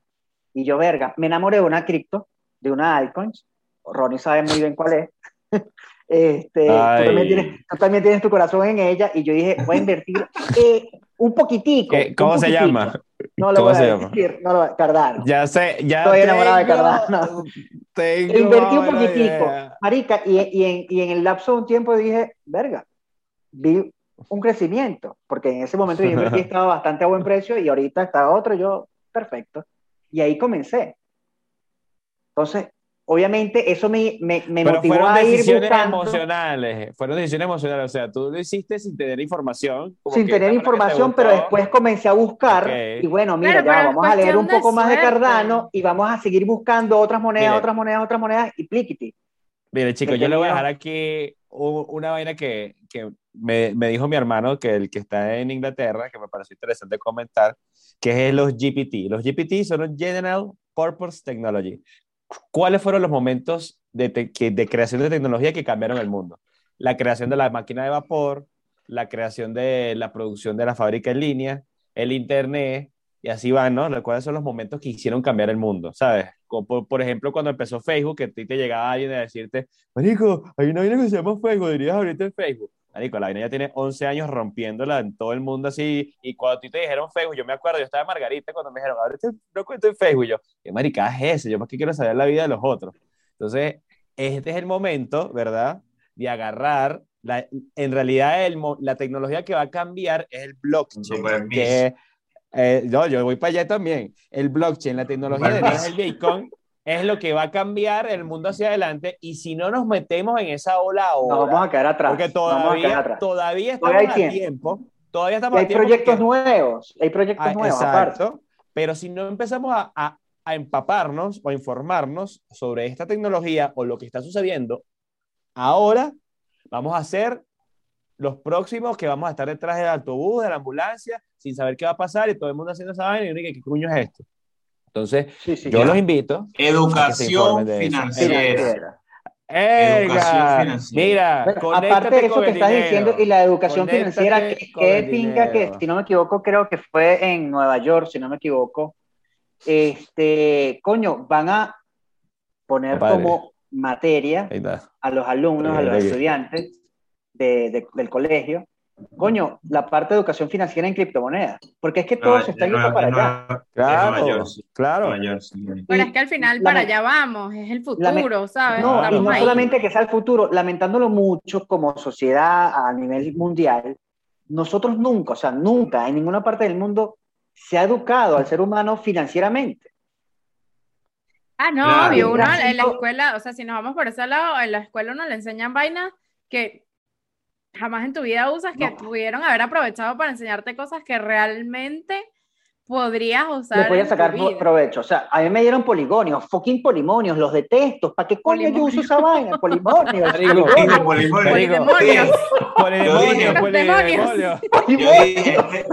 y yo, verga, me enamoré de una cripto, de una altcoins, Ronnie sabe muy bien cuál es, este, tú también, tienes, tú también tienes tu corazón en ella, y yo dije, voy a invertir eh, un poquitico. ¿Qué- un ¿Cómo se llama? No lo ¿Cómo voy a se llama? decir, no lo voy a- Cardano. Ya sé, ya Estoy enamorado de tengo- Cardano. tengo Invertí un poquitico, idea. marica, y, y en, y en el lapso de un tiempo dije, verga, vi un crecimiento, porque en ese momento yo invertí estaba bastante a buen precio y ahorita está otro, yo, perfecto. Y ahí comencé. Entonces, obviamente eso me, me, me Pero motivó fueron a ir decisiones buscando, emocionales, fueron decisiones emocionales, o sea, tú lo hiciste sin tener información. como sin que tener te información, pero después comencé a buscar y bueno, mira, Claro, ya vamos a leer un poco más de. Cardano y vamos a seguir buscando otras monedas, Mire. otras monedas, otras monedas y pliquiti. Mire, chicos, que yo le voy a dejar aquí una vaina que, que me, me dijo mi hermano, que el que está en Inglaterra, que me pareció interesante comentar, que es los GPT. Los GPT son los General Purpose Technology. ¿Cuáles fueron los momentos de, de creación de tecnología que cambiaron el mundo? La creación de la máquina de vapor, la creación de la producción de la fábrica en línea, el Internet, y así van, ¿no? ¿Cuáles son los momentos que hicieron cambiar el mundo? ¿Sabes? Por, por ejemplo, cuando empezó Facebook, que a ti te llegaba alguien a decirte, Marico, hay una vaina que se llama Facebook, dirías ahorita en Facebook. Marico, la vaina ya tiene 11 años rompiéndola en todo el mundo así. Y cuando a ti te dijeron Facebook, yo me acuerdo, yo estaba en Margarita cuando me dijeron, ahorita no cuento en Facebook. Y yo, ¿qué marica es ese? Yo más que quiero saber la vida de los otros. Entonces, este es el momento, ¿verdad? De agarrar. La, en realidad, el, la tecnología que va a cambiar es el blockchain. Que, eh, no, yo voy para allá también. El blockchain, la tecnología Super detrás del Bitcoin, es lo que va a cambiar el mundo hacia adelante. Y si no nos metemos en esa ola ahora, Nos vamos a quedar atrás. porque todavía, atrás. todavía estamos Todavía hay a tiempo. Todavía a hay tiempo. proyectos porque- nuevos, hay proyectos Ah, nuevos aparte. exacto. Pero si no empezamos a, a- a empaparnos o a informarnos sobre esta tecnología o lo que está sucediendo, ahora vamos a ser los próximos que vamos a estar detrás del autobús, de la ambulancia, sin saber qué va a pasar y todo el mundo haciendo esa vaina y dice, ¿qué coño es esto? Entonces, Sí, sí, yo los invito. Educación financiera. ¡Ega! financiera. Mira, Bueno, aparte de eso que estás dinero. diciendo y la educación Conéctate financiera, que, que pinga que, si no me equivoco, creo que fue en Nueva York, si no me equivoco, este, coño, van a poner como materia a los alumnos, a los estudiantes de- de- del colegio, coño, la parte de educación financiera en criptomonedas, porque es que todo Nueva- se está yendo para allá. Claro, sí. claro. Sí. Pero es que al final para allá vamos, es el futuro, ¿sabes? No, y no ahí. solamente que sea el futuro, lamentándolo mucho como sociedad a nivel mundial, nosotros nunca, o sea, nunca en ninguna parte del mundo se ha educado al ser humano financieramente. Ah, no, Claro. obvio, uno en la no- escuela, o sea, si nos vamos por ese lado, en la escuela uno le enseñan vainas que jamás en tu vida usas, que No. pudieron haber aprovechado para enseñarte cosas que realmente podrías usar Le podía en sacar provecho. O sea, a mí me dieron polimonios, fucking polimonios, los detesto. ¿Para qué coño yo uso esa vaina? Polimonios. Polimonios. polimonio. Polimonios.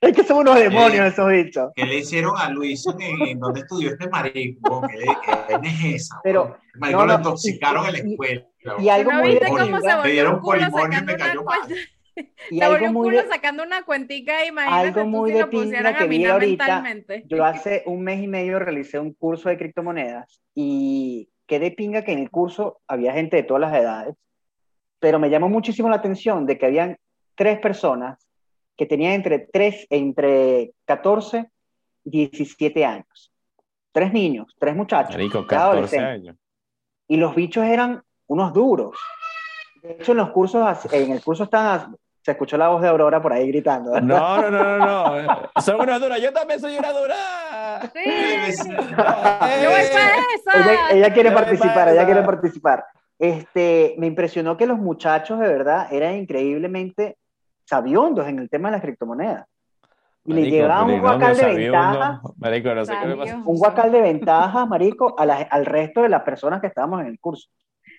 ¿Qué, Es que son unos demonios esos bichos. qué le hicieron a Luis en, en donde estudió este marico? ¿Qué, qué es esa? Pero, el marico no, lo no, intoxicaron en la y- escuela. Y algo ¿No muy de viste cómo se pinga, Me volvió dieron polimonio y sacando me una cayó mal. y algo volvió un muy culo de- sacando una cuentica, imagínate algo muy si de lo pusieran pinga que a vi minar ahorita, mentalmente. Yo hace un mes y medio realicé un curso de criptomonedas y quedé pinga que en el curso había gente de todas las edades, pero me llamó muchísimo la atención de que habían tres personas que tenían entre, tres, entre 14 y 17 años. Tres niños, tres muchachos, Marico, ya 14 adolescentes. años. Y los bichos eran unos duros. De hecho, en los cursos, en el curso están, se escuchó la voz de Aurora por ahí gritando. ¿verdad? No, no, no, no, no. Son unas duras. Yo también soy una dura. Sí, Yo yo voy para esa. ella, ella quiere participar, ella quiere participar. Este, me impresionó que los muchachos de verdad eran increíblemente sabiondos en el tema de las criptomonedas. Y le Marico, llevaban un pero no, guacal de ventajas, Marico, no sé qué le pasa. Un guacal de ventajas, marico, a la- al resto de las personas que estábamos en el curso.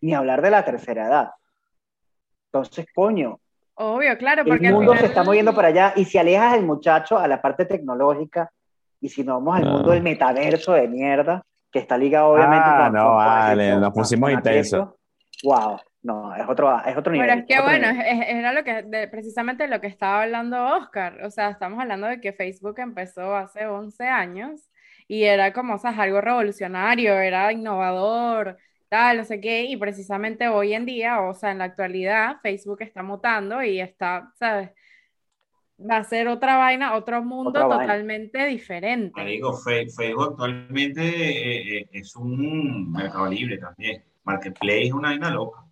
Ni hablar de la tercera edad. Entonces, coño, Obvio, claro, el porque al mundo final... se está moviendo para allá y si alejas al muchacho a la parte tecnológica y si no vamos al No. mundo del metaverso de mierda, que está ligado obviamente Ah, con, no, con- con vale, esto, nos con- pusimos con intensos. Wow, no, es otro, es otro nivel. Pero es que bueno, es- era lo que, de- precisamente lo que estaba hablando Oscar. O sea, estamos hablando de que Facebook empezó hace 11 años y era como, o sea, algo revolucionario, era innovador, tal, no sé qué. Y precisamente hoy en día, o sea, en la actualidad, Facebook está mutando y está, ¿sabes? Va a ser otra vaina, otro mundo Otra vaina. totalmente diferente. Marico, Fe- Facebook actualmente eh, eh, es un mercado libre también. Marketplace es una vaina loca.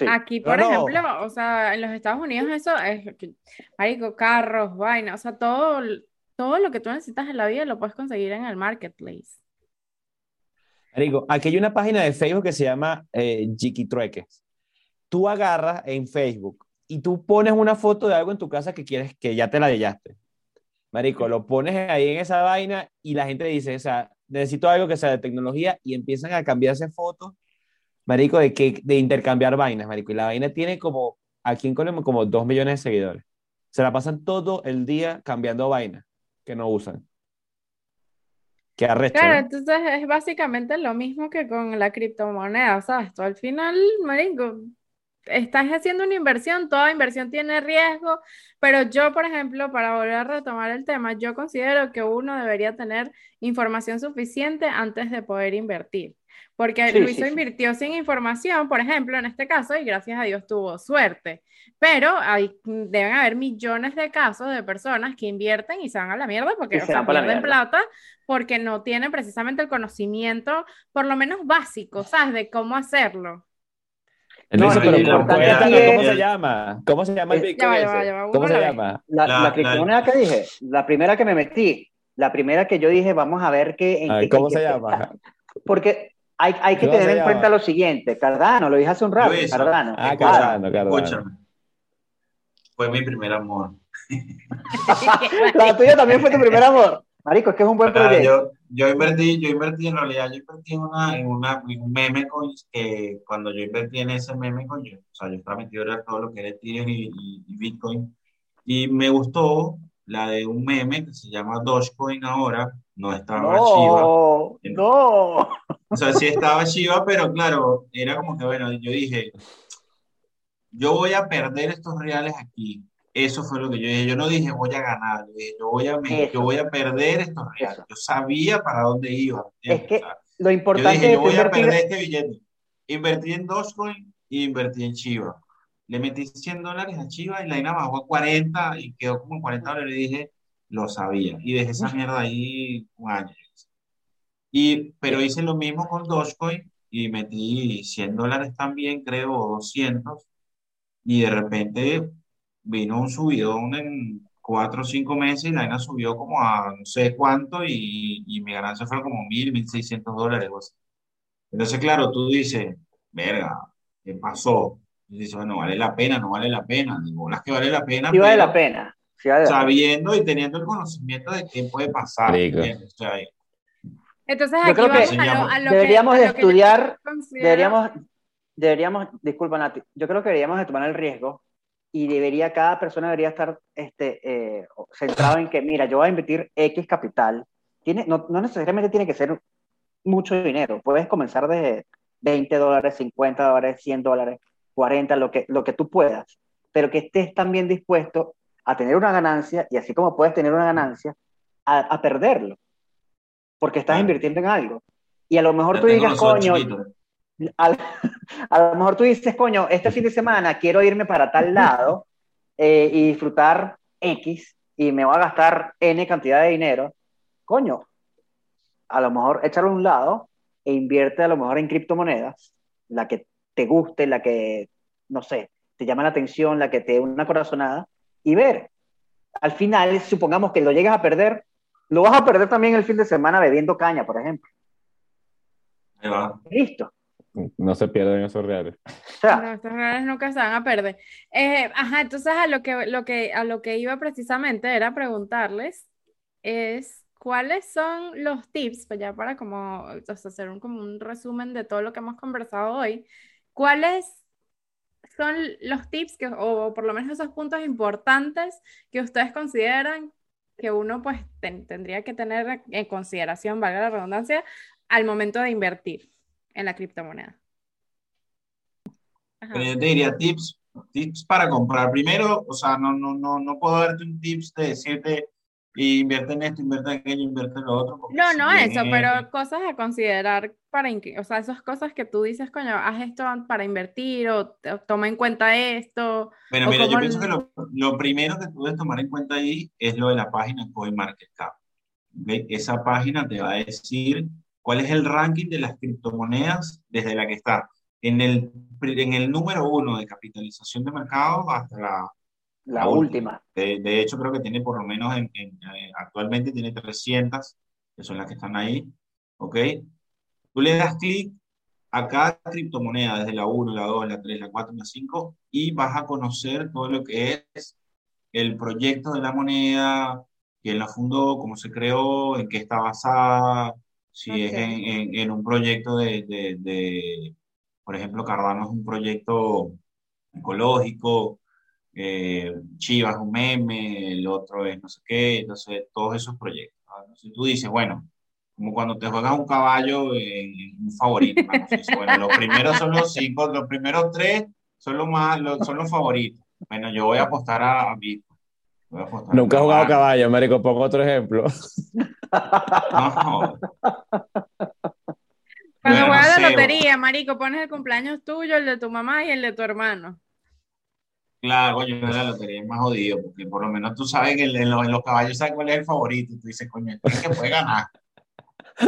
Sí. Aquí, por No, no. ejemplo, o sea, en los Estados Unidos eso es, marico, carros, vainas, o sea, todo, todo lo que tú necesitas en la vida lo puedes conseguir en el marketplace. Marico, aquí hay una página de Facebook que se llama eh, Trueques. Tú agarras en Facebook y tú pones una foto de algo en tu casa que quieres que ya te la hallaste. Marico, lo pones ahí en esa vaina y la gente dice, o sea, necesito algo que sea de tecnología y empiezan a cambiarse fotos, marico, de, que, de intercambiar vainas, marico. Y la vaina tiene como, aquí en Colombia, como dos millones de seguidores. Se la pasan todo el día cambiando vainas que no usan. Qué arrecho, Claro, ¿no? entonces es básicamente lo mismo que con la criptomoneda, ¿sabes? Tú al final, marico, estás haciendo una inversión, toda inversión tiene riesgo, pero yo, por ejemplo, para volver a retomar el tema, yo considero que uno debería tener información suficiente antes de poder invertir. Porque Sí, Luis sí, sí. invirtió sin información, por ejemplo, en este caso, y gracias a Dios tuvo suerte. Pero hay, deben haber millones de casos de personas que invierten y se van a la mierda porque, o se sea, la pierden mierda. plata porque no tienen precisamente el conocimiento, por lo menos básico, ¿sabes? De cómo hacerlo. No, pero y lo ¿cómo- importante aquí ¿cómo es- se llama? ¿Cómo se llama el Eh, Bitcoin ya va, ya va, ¿Cómo se Google, a ver. llama? La, La- la la- criptomoneda que dije, la primera que me metí, la primera que yo dije, vamos a ver qué. en A ver, qué- ¿cómo en se qué llama? Porque hay, hay que ¿Cómo tener en cuenta lo siguiente, Cardano, lo dije hace un rato, Luis, Cardano. Ah, escúchame, Cardano, Cardano. escúchame. Fue mi primer amor. La tuya también fue tu primer amor. Marico, es que es un buen O sea, proyecto. yo, yo invertí, yo invertí en realidad, yo invertí en una, en una, en un meme coin que cuando yo invertí en ese meme coin, yo, o sea, yo estaba metido en todo lo que era Ethereum y, y- y Bitcoin. Y me gustó la de un meme que se llama Dogecoin ahora, no estaba Shiba. No, no. O sea, sí estaba Shiba, pero claro, era como que, bueno, yo dije, yo voy a perder estos reales aquí. Eso fue lo que yo dije. Yo no dije voy a ganar, yo dije, yo voy a, me- yo voy a perder estos reales. Eso. Yo sabía para dónde iba. Es ¿entiendes? que O sea, lo yo importante dije, de yo voy a perder este billete. Invertí en Dogecoin y invertí en Chiva. Le metí 100 dólares a Chiva y la INA bajó a 40 y quedó como en 40 dólares. Y dije, lo sabía. Y dejé esa mierda ahí un año. Y, pero hice lo mismo con Dogecoin y metí 100 dólares también, creo, o 200. Y de repente vino un subidón en 4 o 5 meses y la vaina subió como a no sé cuánto y, y mi ganancia fue como 1.000, 1.600 dólares. o así. Entonces, claro, tú dices, verga, ¿qué pasó? Y dices, bueno, vale la pena, no vale la pena. Digo, las que vale la pena, Sí vale pero la pena. Sí vale la pena. sabiendo y teniendo el conocimiento de qué puede pasar. Rico. ¿entiendes? O sea, Entonces Yo aquí creo que vamos a lo, a lo que- deberíamos a de lo que estudiar, considero- Deberíamos, deberíamos, disculpa Nati, yo creo que deberíamos de tomar el riesgo y debería, cada persona debería estar este, eh, centrado en que, mira, yo voy a invertir X capital. Tiene, no, no necesariamente tiene que ser mucho dinero, puedes comenzar de 20 dólares, 50 dólares, 100 dólares, 40, lo que, lo que tú puedas, pero que estés también dispuesto a tener una ganancia y así como puedes tener una ganancia, a, a perderlo, porque estás Claro. invirtiendo en algo. Y a lo mejor tú digas, coño, a, a lo mejor tú dices, coño, este fin de semana quiero irme para tal lado eh, y disfrutar X y me voy a gastar N cantidad de dinero. Coño, a lo mejor échalo a un lado e invierte a lo mejor en criptomonedas, la que te guste, la que, no sé, te llama la atención, la que te dé una corazonada y ver. Al final, supongamos que lo llegas a perder, lo vas a perder también el fin de semana bebiendo caña, por ejemplo. Ahí va. Listo. No se pierden esos reales. O sea, No, reales nunca se van a perder. Eh, ajá, entonces a lo que, lo que, a lo que iba precisamente era preguntarles es cuáles son los tips, pues ya para como o sea, hacer un, como un resumen de todo lo que hemos conversado hoy, cuáles son los tips que, o por lo menos esos puntos importantes que ustedes consideran que uno pues ten- tendría que tener en consideración, valga la redundancia, al momento de invertir en la criptomoneda. Yo te diría tips, tips para comprar. Primero, o sea, no, no, no, no puedo darte un tips de decirte invierte en esto, invierte en aquello, invierte en lo otro. No, si no eso, es- pero cosas a considerar para, o sea, esas cosas que tú dices, coño, haz esto para invertir o, o toma en cuenta esto. Bueno, mira, yo pienso que lo, lo primero que tú debes tomar en cuenta ahí es lo de la página CoinMarketCap. ¿ok? Esa página te va a decir cuál es el ranking de las criptomonedas desde la que está. En el, en el número uno de capitalización de mercado hasta la, La La última. De, de hecho, creo que tiene por lo menos en, en, eh, actualmente tiene 300, que son las que están ahí. ¿Ok? Tú le das clic a cada criptomoneda, desde la 1, la 2, la 3, la 4, la 5, y vas a conocer todo lo que es el proyecto de la moneda, quién la fundó, cómo se creó, en qué está basada, si es Ok. en, en- en un proyecto de, de, de, por ejemplo, Cardano es un proyecto ecológico, eh, Chivas un meme, el otro es no sé qué, entonces todos esos proyectos. ¿no? Entonces tú dices, bueno, como cuando te juegas un caballo en, un favorito, ¿no? Entonces, bueno, los primeros son los cinco, los primeros tres son los más, los- son los favoritos. Bueno, yo voy a apostar a, a Bitcoin. Voy a apostar Nunca he jugado caballo, Marico. Pongo otro ejemplo. No, Cuando Bueno, juegas la sé, lotería, marico, pones el cumpleaños tuyo, el de tu mamá y el de tu hermano. Claro, coño, la lotería es más jodido, porque por lo menos tú sabes que en, los, en los caballos sabes cuál es el favorito, y tú dices, coño, este que puede ganar.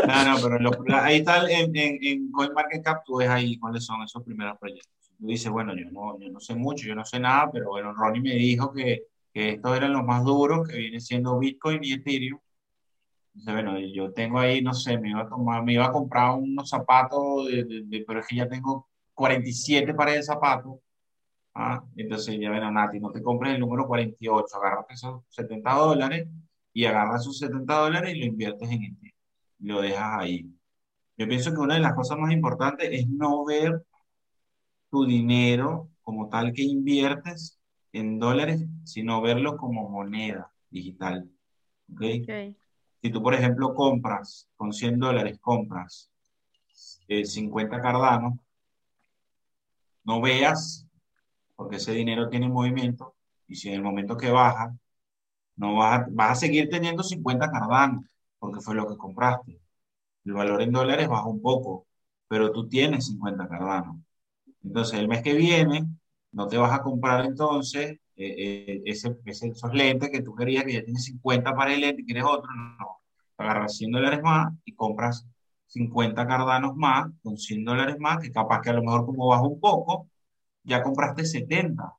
No, no, pero ahí está, en, en, en CoinMarketCap, tú ves ahí cuáles son esos primeros proyectos. Tú dices, bueno, yo no, yo no sé mucho, yo no sé nada, pero bueno, Ronnie me dijo que, que estos eran los más duros, que viene siendo Bitcoin y Ethereum. Entonces, bueno, yo tengo ahí, no sé, me iba a tomar, me iba a comprar unos zapatos, de, de- de- pero es que ya tengo 47 pares de zapatos. Ah, entonces ya ven, Nati, no te compres el número 48, agarras esos 70 dólares y agarras esos 70 dólares y lo inviertes en. Y lo dejas ahí. Yo pienso que una de las cosas más importantes es no ver tu dinero como tal que inviertes en dólares, sino verlo como moneda digital. ¿ok? Ok. Si tú, por ejemplo, compras con 100 dólares, compras eh, 50 cardanos, no veas, porque ese dinero tiene movimiento, y si en el momento que baja, no vas a, vas a seguir teniendo 50 cardanos, porque fue lo que compraste. El valor en dólares baja un poco, pero tú tienes 50 cardanos. Entonces, el mes que viene, no te vas a comprar entonces eh, eh, ese- esos lentes que tú querías, que ya tienes 50 para el lente y quieres otro, no. Agarras 100 dólares más y compras 50 cardanos más, con 100 dólares más, que capaz que a lo mejor como baja un poco, ya compraste 70.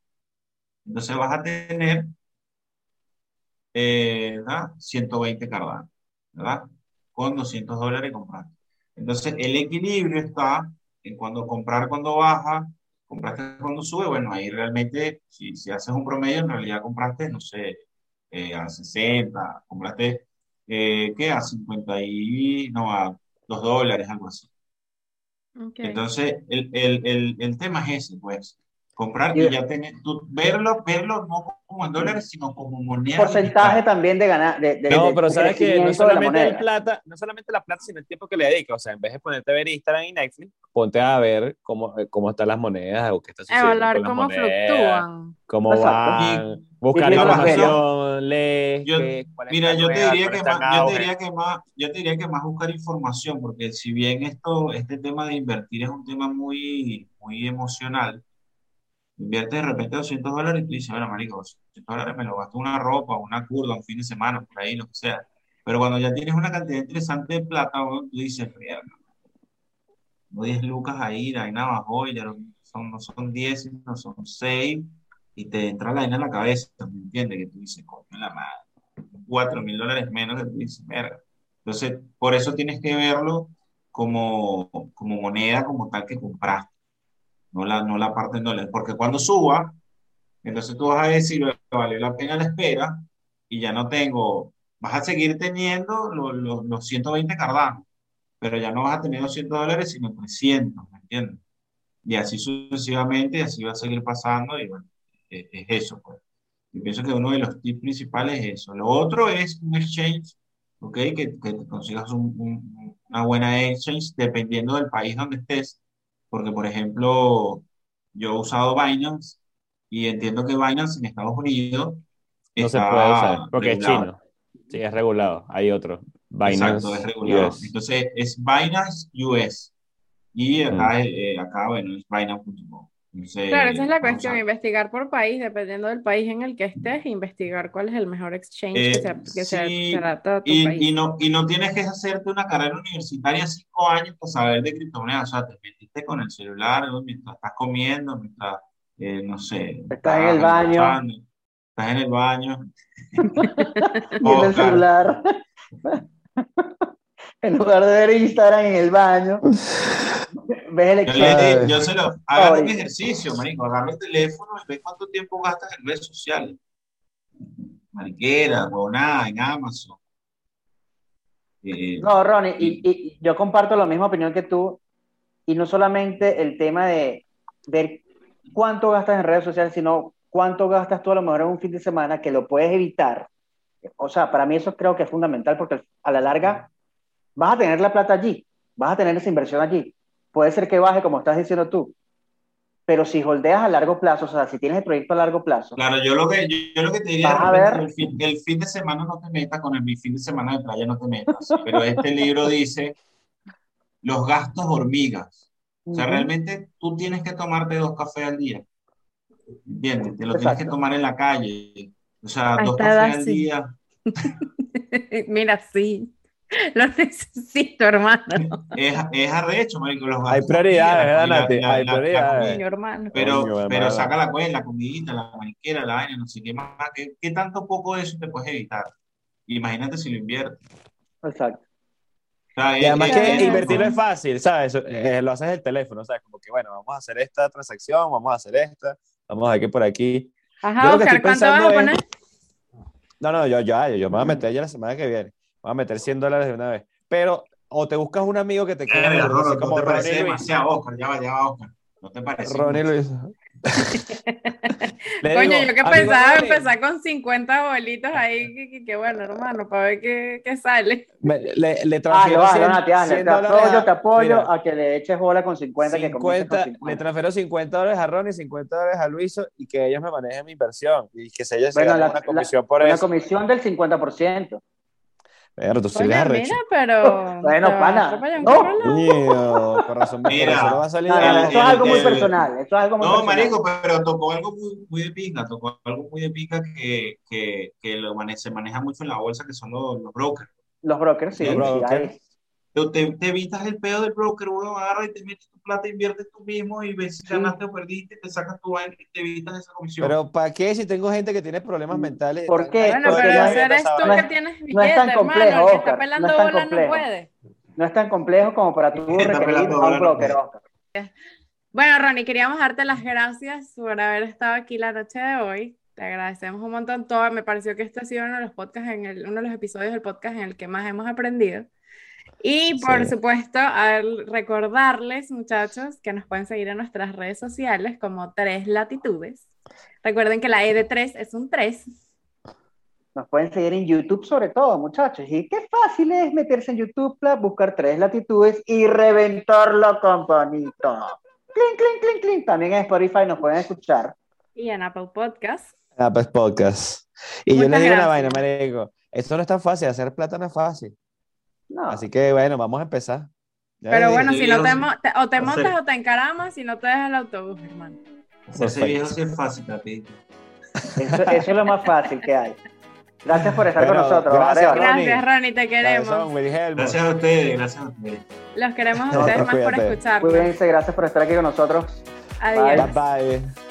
Entonces vas a tener eh, ¿verdad? 120 cardanos, ¿verdad? Con 200 dólares compraste. Entonces el equilibrio está en cuando comprar cuando baja, compraste cuando sube, bueno, ahí realmente, si, si haces un promedio, en realidad compraste, no sé, eh, a 60, compraste, eh, ¿qué? A 50 y, no, a 2 dólares, algo así. Entonces, el, el, el, el tema es ese, pues, comprar Y- y ya tener, tú, verlo, verlo no como en dólares, sino como moneda Porcentaje digital. también de ganar. De, de- No, de pero sabes que no solamente el plata, no solamente la plata, sino el tiempo que le dedica. O sea, en vez de ponerte a ver Instagram y Netflix, ponte a ver cómo, eh, cómo están las monedas o qué está sucediendo Evaluar con las cómo monedas, fluctúan. cómo van, buscar Y- y información, lees, Yo- qué- cuáles Mira, yo te diría que más, yo te diría que más, yo te diría que más buscar información, porque si bien esto, este tema de invertir es un tema muy, muy emocional, inviertes de repente 200 dólares y tú dices, bueno, marico, 200 dólares me lo gasto una ropa, una curva, un fin de semana, por ahí, lo que sea. Pero cuando ya tienes una cantidad interesante de plata, tú dices, mierda, no 10 lucas ahí, la vaina bajó y ya no son, no son 10, no son 6, y te entra la vaina en la cabeza, ¿me entiendes? Que tú dices, coño, la madre, 4 mil dólares menos que tú dices, verga. Entonces, por eso tienes que verlo como, como moneda, como tal que compraste, no la, no la parte en dólares, porque cuando suba, entonces tú vas a decir, vale la pena la espera, y ya no tengo, vas a seguir teniendo los, los, los 120 cardanos, pero ya no vas a tener 200 dólares, sino 300, ¿me entiendes? Y así sucesivamente, y así va a seguir pasando, y bueno, es, es eso, pues. Yo pienso que uno de los tips principales es eso. Lo otro es un exchange, ¿ok? Que, que consigas un, un- una buena exchange dependiendo del país donde estés. Porque, por ejemplo, yo he usado Binance y entiendo que Binance en Estados Unidos No se está puede usar porque es regulado. chino. Sí, es regulado. Hay otro. Binance Exacto, es regulado. US. Entonces es Binance US. Y acá, eh, acá bueno, es Binance.com. Entonces, Claro, esa es la cuestión, a- investigar por país, dependiendo del país en el que estés, investigar cuál es el mejor exchange Eh, que se, que se sí, se adapta a tu Y, país. y no, y no tienes que hacerte una carrera universitaria cinco años para saber de criptomonedas. O sea, te metiste con el celular ¿no? mientras estás comiendo, mientras, eh, no sé, Estás en el baño. Estás en el baño. Viendo el celular. en lugar de ver Instagram en el baño. Ves el di- yo se lo hagan un ejercicio, marico. Agarra el teléfono y ve cuánto tiempo gastas en redes sociales. Mariquera, huevonada, en Amazon. Eh, No, Ronnie, y, y yo comparto la misma opinión que tú, y no solamente el tema de ver cuánto gastas en redes sociales, sino cuánto gastas tú a lo mejor en un fin de semana que lo puedes evitar. O sea, para mí eso creo que es fundamental porque a la larga vas a tener la plata allí, vas a tener esa inversión allí. Puede ser que baje, como estás diciendo tú, pero si holdeas a largo plazo, o sea, si tienes el proyecto a largo plazo, Claro, yo lo que, yo, yo lo que te diría a ver. el fin, el fin de semana no te metas con el mi fin de semana de playa, no te metas. Pero este libro dice los gastos hormigas. O sea, Ujú. realmente tú tienes que tomarte dos cafés al día. ¿Entiendes? Te lo tienes que Exacto. tomar en la calle. O sea, A dos cafés al sí. día. Mira, sí, lo necesito, hermano. Es, es arrecho, marico. Los Hay prioridades, ¿verdad, Nati? Hay prioridades. Pero, Coño, pero saca la cuenta, la comidita, la mariquera, la vaina, no sé qué más. ¿Qué, qué tanto poco de eso te puedes evitar? Imagínate si lo inviertes. Exacto. O sea, Y además es- que es- invertirlo es fácil, ¿sabes? Eh, lo haces el teléfono, ¿sabes? Como que, bueno, vamos a hacer esta transacción, vamos a hacer esta, vamos a ver qué por aquí. Yo Ajá, Oscar, ¿cuánto vas a poner? No, no, yo ya, yo, yo me voy a meter ya la semana que viene. Voy a meter 100 dólares de una vez. Pero, o te buscas un amigo que te quede así Rolo, como no te parece Ronnie Luis. demasiado, Oscar, ya va, ya va, Oscar. No te parece. Ronnie Luis. Coño, digo, yo que "Amigo pensaba Ronnie", empezar con 50 bolitos ahí, que, que- que bueno, hermano, para ver qué, qué sale. me- le, le Hazlo, transfiero hazlo, 100, Nati, hazlo. 100 Te dólares apoyo, a- te apoyo mira, a que le eches bola con 50, que comiences con 50, le 50. transfiero 50 dólares a Ronnie, 50 dólares a Luiso y que ellos me manejen mi inversión y que se ellos se Bueno, ganen la- una comisión por Una eso. comisión del 50%. Pero tú sí arrecho. mira, pero. Bueno, vas pana, no. Mío, con razón, Mira. no va a salir No, no, eso es el- algo muy el- personal. Eso es algo muy No, personal. marico, pero tocó algo muy, muy de pica, tocó algo muy de pica que, que, que lo mane- se maneja mucho en la bolsa, que son los, los brokers. Los brokers, sí. Los sí, brokers. hay. Te, te, te evitas el pedo del broker, uno agarra y te metes tu plata, inviertes tú mismo y ves si Sí. ganaste o perdiste, te sacas tu vaina y te evitas esa comisión. Pero ¿para qué si tengo gente que tiene problemas mentales? ¿Por qué? Bueno, Porque pero eres tú que tienes no es tan hermano. complejo, El que está pelando no es bola no puede. No es tan complejo como para tú requerir a un broker. Oscar. Bueno, Ronnie, queríamos darte las gracias por haber estado aquí la noche de hoy. Te agradecemos un montón todo. Me pareció que este ha sido uno de los podcasts en el, uno de los episodios del podcast en el que más hemos aprendido. Y por Sí. supuesto, a recordarles, muchachos, que nos pueden seguir en nuestras redes sociales como Tres Latitudes. Recuerden que la E de 3 es un 3. Nos pueden seguir en YouTube sobre todo, muchachos. Y qué fácil es meterse en YouTube, buscar tres latitudes y reventar la campanita. Clink, clink, clink, clink. También en Spotify nos pueden escuchar. Y en Apple Podcast. Pues podcast. Y yo Muchas les digo una gracias. vaina, marico. Esto no es tan fácil, hacer plata no es fácil. No, Así que bueno, vamos a empezar. Ya Pero bueno, si no te, te- o te montas o te encaramas, si no te dejas el autobús, hermano. Perfecto. viejo sí es fácil, papi. eso, eso es lo más fácil que hay. Gracias por estar Bueno, con nosotros. gracias. Ronnie. Gracias, Ronnie, te queremos. Gracias a ustedes, gracias a ustedes. Los queremos a No, ustedes más por escucharnos. Cuídense, gracias por estar aquí con nosotros. Adiós. Bye bye.